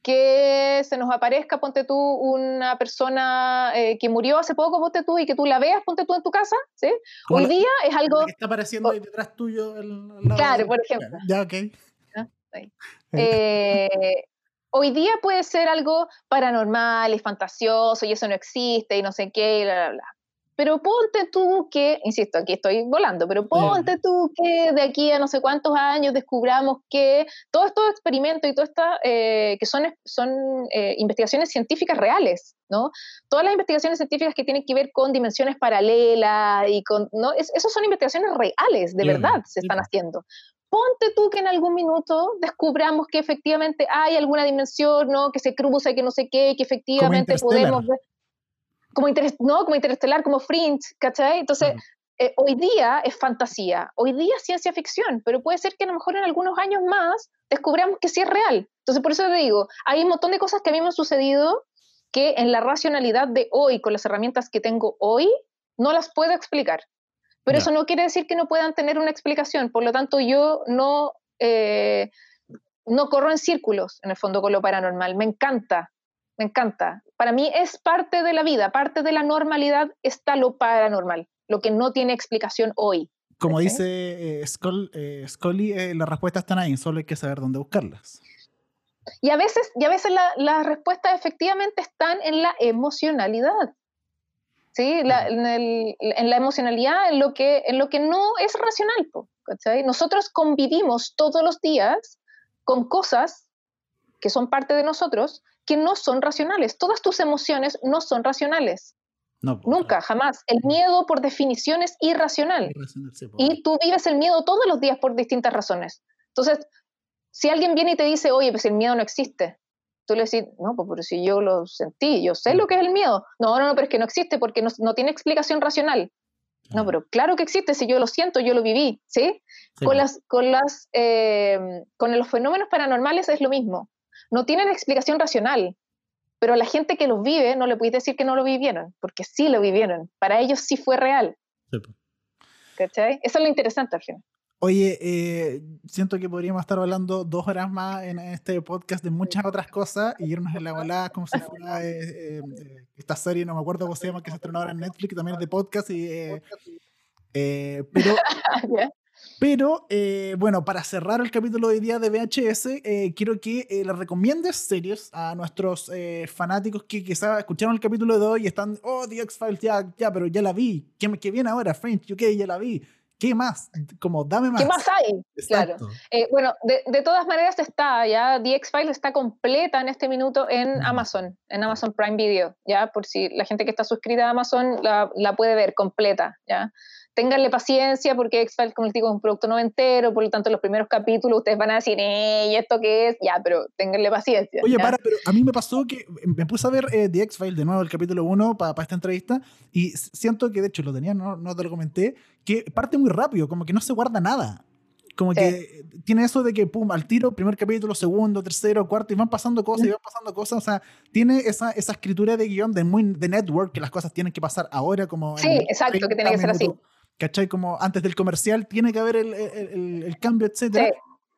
que se nos aparezca, ponte tú, una persona eh, que murió hace poco, ponte tú, y que tú la veas, ponte tú en tu casa, ¿sí? Hoy día es algo... Que está apareciendo ahí detrás tuyo. El, claro, por ejemplo. Ya, ok. Eh, hoy día puede ser algo paranormal y fantasioso y eso no existe y no sé qué, y bla, bla, bla. Pero ponte tú que, insisto, aquí estoy volando, pero ponte tú que de aquí a no sé cuántos años descubramos que todos estos experimentos y todo esta, eh, que son, son eh, investigaciones científicas reales, ¿no? Todas las investigaciones científicas que tienen que ver con dimensiones paralelas y con, ¿no? Es, esas son investigaciones reales, de verdad, se están haciendo ponte tú que en algún minuto descubramos que efectivamente hay alguna dimensión, ¿no? Que se cruza, que no sé qué, que efectivamente podemos ver como, no, como interestelar, como fringe, ¿cachai? Entonces, eh, hoy día es fantasía, hoy día es ciencia ficción, pero puede ser que a lo mejor en algunos años más descubramos que sí es real. Entonces, por eso te digo, hay un montón de cosas que a mí me han sucedido que en la racionalidad de hoy, con las herramientas que tengo hoy, no las puedo explicar. Pero eso no quiere decir que no puedan tener una explicación. Por lo tanto, yo no, eh, no corro en círculos, en el fondo, con lo paranormal. Me encanta me encanta. Para mí es parte de la vida, parte de la normalidad está lo paranormal, lo que no tiene explicación hoy. Como dice eh, eh, Scully, eh, las respuestas están ahí, solo hay que saber dónde buscarlas. Y a veces, y a veces las respuestas efectivamente están en la emocionalidad. ¿sí? en, la emocionalidad, en lo, que, en lo que no es racional. Nosotros convivimos todos los días con cosas que son parte de nosotros que no son racionales. Todas tus emociones no son racionales. No, pues, Nunca, jamás. El miedo por definición es irracional. Pues. y tú vives el miedo todos los días por distintas razones. Entonces, si alguien viene y te dice, oye, pues el miedo no existe, tú le decís, no, pues pero si yo lo sentí, yo sé lo que es el miedo. No, no, no, pero es que no existe porque no, tiene explicación racional. No, pero claro que existe, si yo lo siento, yo lo viví, ¿sí? con, pues. las, con, las, eh, con los fenómenos paranormales es lo mismo no tienen explicación racional, pero a la gente que los vive no le puedes decir que no lo vivieron, porque sí lo vivieron, para ellos sí fue real. ¿Cachai? Eso es lo interesante al final. Oye, eh, siento que podríamos estar hablando dos horas más en este podcast de muchas otras cosas y irnos en la volada como si fuera eh, eh, esta serie, no me acuerdo cómo se llama, que se estrenó ahora en Netflix, también es de podcast. Y, pero Pero eh, bueno, para cerrar el capítulo de hoy día de VHS, eh, quiero que eh, le recomiendes series a nuestros fanáticos que quizás escucharon el capítulo de hoy y están, oh, The X-Files, ya, ya, pero ya la vi. ¿Qué, qué viene ahora? French UK, ya la vi. ¿Qué más? Como, dame más. ¿Qué más hay? Claro. bueno, de, de, todas maneras está, ya The X-Files está completa en este minuto en Amazon, en Amazon Prime Video, ya, por si la gente que está suscrita a Amazon la, la puede ver completa, ya ténganle paciencia porque X-Files, como les digo, es un producto noventero, por lo tanto, los primeros capítulos ustedes van a decir, ¿eh? ¿Y esto qué es? Ya, pero ténganle paciencia. Oye, para, pero a mí me pasó que me puse a ver eh, The X-Files de nuevo, el capítulo 1, para esta entrevista, y siento que, de hecho, lo tenía, no, no te lo comenté, que parte muy rápido, como que no se guarda nada. Como que tiene eso de que, pum, al tiro, primer capítulo, segundo, tercero, cuarto, y van pasando cosas y van pasando cosas. O sea, tiene esa, esa escritura de guion de, muy, de network, que las cosas tienen que pasar ahora como... Sí, exacto, que tiene que ser así. ¿Cachai? Como antes del comercial tiene que haber el, el, el cambio, etcétera.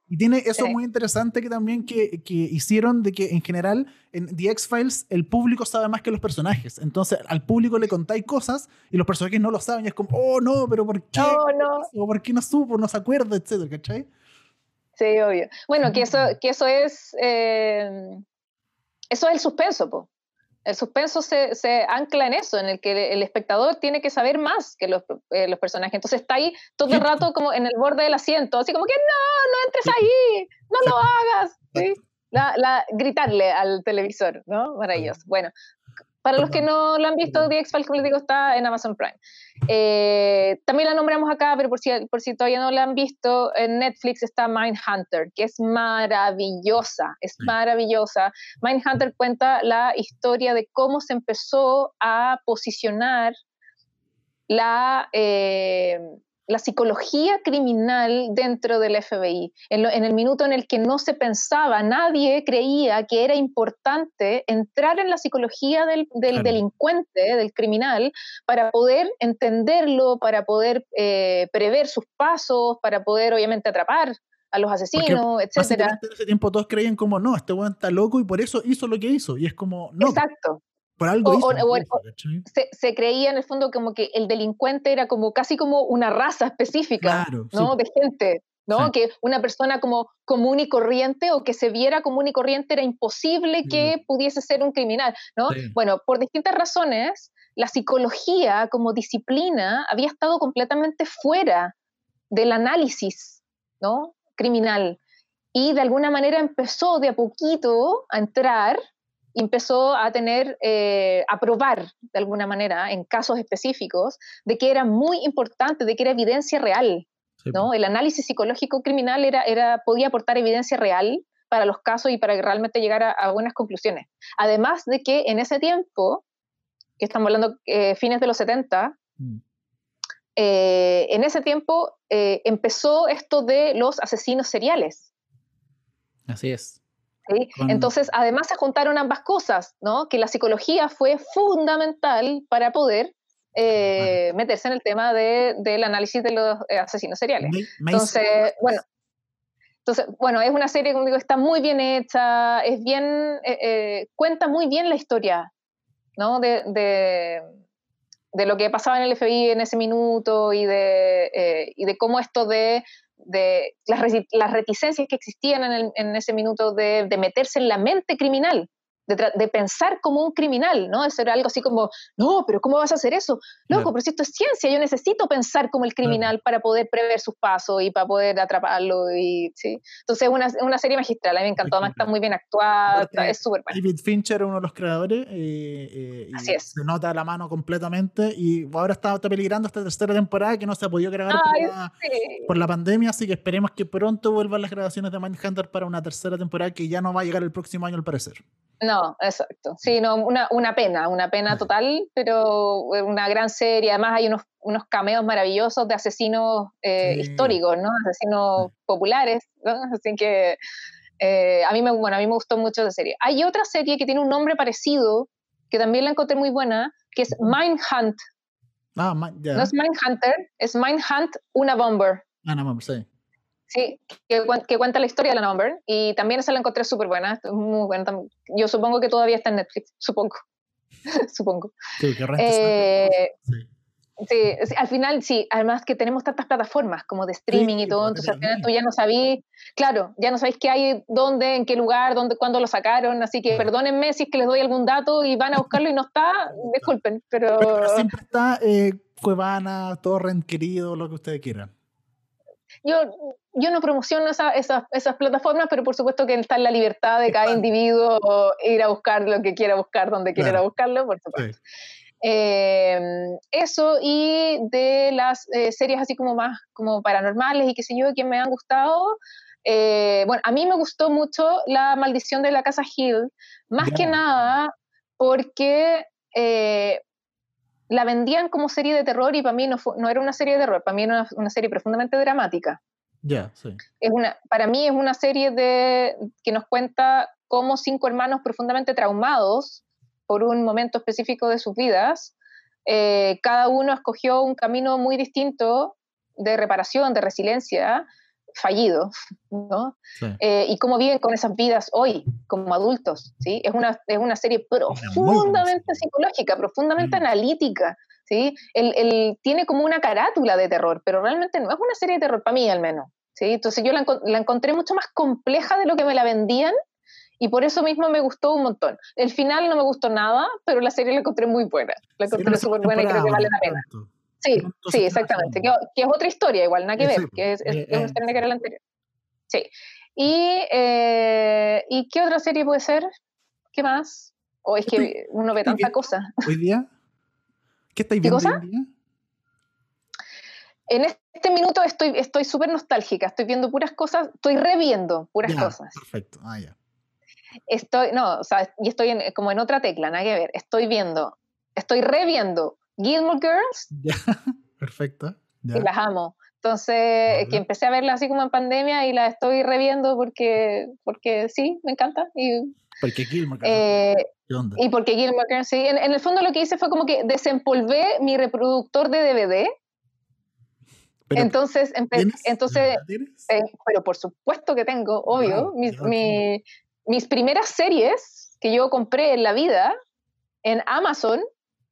Y tiene eso muy interesante que también que, que, hicieron de que en general en The X-Files el público sabe más que los personajes. Entonces al público le contáis cosas y los personajes no lo saben y es como, oh no, pero ¿por qué? No, no. ¿O por qué no supo, no se acuerda, etcétera, ¿cachai? Sí, obvio. Bueno, que eso, que eso es... Eh, eso es el suspenso, po. El suspenso se, se, ancla en eso, en el que el espectador tiene que saber más que los, eh, los, personajes. Entonces está ahí todo el rato como en el borde del asiento, así como que no, no entres ahí, no lo hagas. ¿sí? La, la, gritarle al televisor, ¿no? Maravilloso. Bueno, para los que no lo han visto, The X-Files, como les digo, está en Amazon Prime. Eh, también la nombramos acá, pero por si, por si todavía no la han visto, en Netflix está Mindhunter, que es maravillosa, es maravillosa. Mindhunter cuenta la historia de cómo se empezó a posicionar la, eh, la psicología criminal dentro del FBI. En, el minuto en el que no se pensaba, nadie creía que era importante entrar en la psicología del, delincuente, del criminal, para poder entenderlo, para poder eh, prever sus pasos, para poder obviamente atrapar a los asesinos, etc. En ese tiempo todos creían como, no, este weón está loco y por eso hizo lo que hizo. Y es como, no. Exacto. Por algo se, creía en el fondo como que el delincuente era como casi como una raza específica, ¿no? De gente, ¿no? Que una persona como común y corriente o que se viera común y corriente era imposible que pudiese ser un criminal, ¿no? Bueno, por distintas razones, la psicología como disciplina había estado completamente fuera del análisis, ¿no? Criminal. Y de alguna manera empezó de a poquito a entrar empezó a tener, eh, a probar de alguna manera en casos específicos de que era muy importante, de que era evidencia real. ¿no? El análisis psicológico criminal era, era, podía aportar evidencia real para los casos y para realmente llegar a, buenas conclusiones. Además de que en ese tiempo, que estamos hablando eh, fines de los 70, mm. eh, en ese tiempo empezó esto de los asesinos seriales. Así es. Entonces, además se juntaron ambas cosas, ¿no? Que la psicología fue fundamental para poder eh, meterse en el tema del análisis de los eh, asesinos seriales. Entonces, bueno, entonces, bueno, es una serie, como digo, está muy bien hecha, es bien, eh, cuenta muy bien la historia, ¿no? De, de, lo que pasaba en el FBI en ese minuto y de, y de cómo esto de de las, las reticencias que existían en, en ese minuto de, de, meterse en la mente criminal de, pensar como un criminal, ¿no? Eso era algo así como, no, pero ¿cómo vas a hacer eso? Loco, pero si esto es ciencia, yo necesito pensar como el criminal para poder prever sus pasos y para poder atraparlo. Y, ¿sí? Entonces, una, una serie magistral, a mí me encantó, además está muy bien actuada, es súper buena. David Fincher, uno de los creadores, eh, eh, y así es. se nota la mano completamente y ahora está, está, peligrando esta tercera temporada que no se ha podido grabar por, la, pandemia, así que esperemos que pronto vuelvan las grabaciones de Mindhunter para una tercera temporada que ya no va a llegar el próximo año al parecer. No, exacto. Sí, no, una, una pena, una pena total, pero una gran serie. Además hay unos, unos cameos maravillosos de asesinos eh, históricos, ¿no? Asesinos populares, ¿no? Así que eh, a, mí me, bueno, a mí me gustó mucho esa serie. Hay otra serie que tiene un nombre parecido, que también la encontré muy buena, que es Mindhunt. Ah, No es Mindhunter, es Mindhunt, una bomber. Ah, una bomber, sí. Sí, que, cuenta la historia de la Number y también esa la encontré súper buena, muy buena. Yo supongo que todavía está en Netflix, supongo. supongo. Sí, que eh, sí. Sí, al final sí, además que tenemos tantas plataformas como de streaming y todo, pues, entonces al final tú ya no sabís, claro, ya no sabéis qué hay, dónde, en qué lugar, dónde, cuándo lo sacaron, así que perdónenme si es que les doy algún dato y van a buscarlo y no está, disculpen, pero... siempre está eh, Cuevana, Torrent, querido, lo que ustedes quieran. Yo, yo no promociono esas plataformas, pero por supuesto que está en la libertad de cada individuo ir a buscar lo que quiera buscar, donde quiera buscarlo, por supuesto. Em, eso y de las eh, series así como más como paranormales y qué sé yo, que me han gustado. Eh, bueno, a mí me gustó mucho La Maldición de la Casa Hill, más que nada porque eh, la vendían como serie de terror y para mí no, no era una serie de terror, para mí era una, serie profundamente dramática. Ya, sí. Es una, para mí es una serie de, que nos cuenta cómo cinco hermanos profundamente traumados por un momento específico de sus vidas, eh, cada uno escogió un camino muy distinto de reparación, de resiliencia, fallido, ¿no? Eh, y cómo viven con esas vidas hoy, como adultos, ¿sí? Es una, es una serie profundamente psicológica, profundamente mm. analítica, ¿sí? El, tiene como una carátula de terror, pero realmente no es una serie de terror, para mí al menos, ¿sí? Entonces yo la, la encontré mucho más compleja de lo que me la vendían y por eso mismo me gustó un montón. El final no me gustó nada, pero la serie la encontré muy buena. La encontré súper buena y creo que vale la pena. Sí, sí, exactamente. Que, es otra historia igual, nada que ver, que es, es, una historia que era la anterior. Sí. Y, eh, ¿Y qué otra serie puede ser? ¿Qué más? O es que uno ve tanta cosa. ¿Hoy día? ¿Qué estáis viendo hoy día? En este minuto estoy estoy súper nostálgica, estoy viendo puras cosas, estoy reviendo puras cosas. Perfecto, ah, ya. Estoy, no, o sea, y estoy en, como en otra tecla, nada que ver. Estoy viendo, estoy reviendo Gilmore Girls. Ya, perfecto. Y las amo. Entonces, que empecé a verla así como en pandemia y la estoy reviendo porque, porque sí, me encanta. Y, porque Gilmore Girls. Eh, y porque Gilmore Girls, sí. En, el fondo lo que hice fue como que desempolvé mi reproductor de DVD. Entonces, entonces eh, pero por supuesto que tengo, obvio, mi, mis primeras series que yo compré en la vida en Amazon,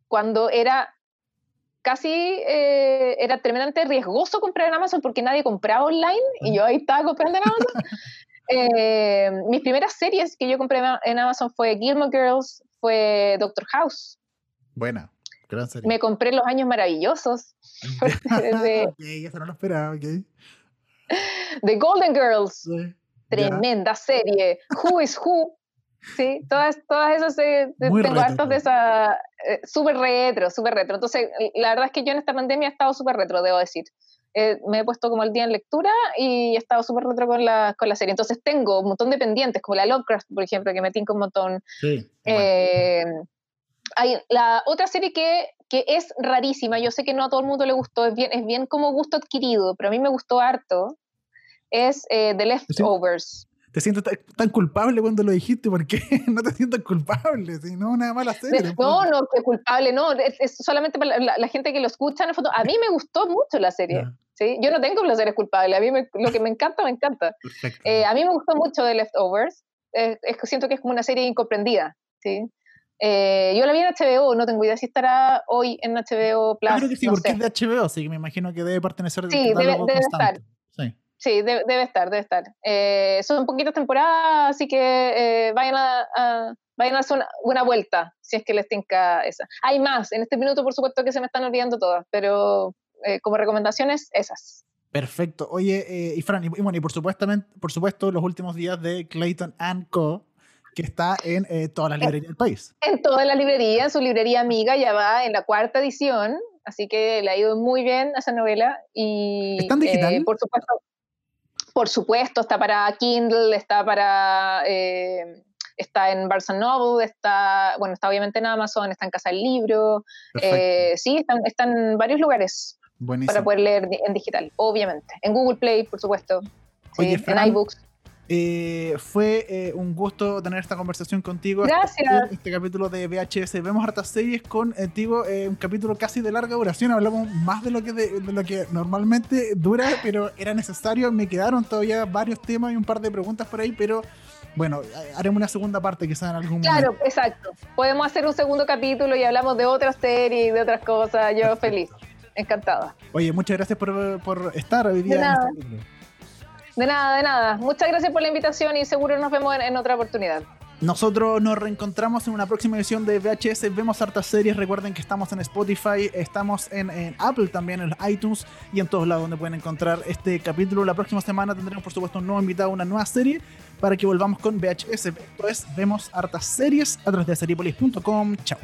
cuando era casi, eh, era tremendamente riesgoso comprar en Amazon porque nadie compraba online y yo ahí estaba comprando en Amazon. Eh, mis primeras series que yo compré en Amazon fue Gilmore Girls, fue Doctor House. Buena, gran serie. Me compré Los Años Maravillosos. ok, eso no lo esperaba, ok. The Golden Girls. Tremenda serie. Who is Who. Sí, todas, todas esas series, tengo hartos de esa, eh, súper retro, súper retro. Entonces, la verdad es que yo en esta pandemia he estado súper retro, debo decir. Eh, me he puesto como el día en lectura y he estado súper retro con la, con la serie. Entonces tengo un montón de pendientes, como la Lovecraft, por ejemplo, que me tinca un montón. Sí, eh, hay la otra serie que, que, es rarísima, yo sé que no a todo el mundo le gustó, es bien, es bien como gusto adquirido, pero a mí me gustó harto, es eh, The Leftovers. Te siento tan culpable cuando lo dijiste, porque no te sientes culpable, sino una mala serie. No, no, que culpable, no, es, solamente para la, gente que lo escucha en el foto. A mí me gustó mucho la serie, ¿sí? Yo no tengo placeres culpables, a mí lo que me encanta, me encanta. Eh, a mí me gustó mucho The Leftovers, es, siento que es como una serie incomprendida, ¿sí? Eh, yo la vi en HBO, no tengo idea si estará hoy en HBO Plus. Claro que sí, porque es de HBO, así que me imagino que debe pertenecer Sí, debe, debe estar. Sí. Sí, debe, estar, debe estar. Eh, son poquitas temporadas, así que eh, vayan, a, vayan a hacer una, vuelta, si es que les tinca esa. Hay más, en este minuto por supuesto que se me están olvidando todas, pero eh, como recomendaciones, esas. Perfecto. Oye, y Fran, y, bueno, y por supuesto, por supuesto, los últimos días de Clayton Co., que está en todas las librerías del país. En todas las librerías, su librería amiga ya va en la cuarta edición, así que le ha ido muy bien a esa novela. Y, ¿Está en digital? por supuesto, por supuesto, está para Kindle, está para... Eh, está en Barnes Noble, está, bueno, está obviamente en Amazon, está en Casa del Libro, eh, sí, está, en varios lugares para poder leer en digital, obviamente. En Google Play, por supuesto, en iBooks. Eh, fue eh, un gusto tener esta conversación contigo. Gracias. Este, capítulo de VHS. Vemos hartas series contigo, eh, un capítulo casi de larga duración. Hablamos más de lo que de, lo que normalmente dura, pero era necesario. Me quedaron todavía varios temas y un par de preguntas por ahí, pero bueno, haremos una segunda parte quizás en algún momento. Claro, exacto. Podemos hacer un segundo capítulo y hablamos de otras series y de otras cosas. Yo feliz. encantada. Oye, muchas gracias por, por estar hoy día. De nada. En este de nada, de nada. Muchas gracias por la invitación y seguro nos vemos en, otra oportunidad. Nosotros nos reencontramos en una próxima edición de VHS. Vemos hartas series. Recuerden que estamos en Spotify, estamos en, en, Apple también, en iTunes y en todos lados donde pueden encontrar este capítulo. La próxima semana tendremos, por supuesto, un nuevo invitado, una nueva serie para que volvamos con VHS. Esto es Vemos hartas series a través de seriepolis.com. Chao.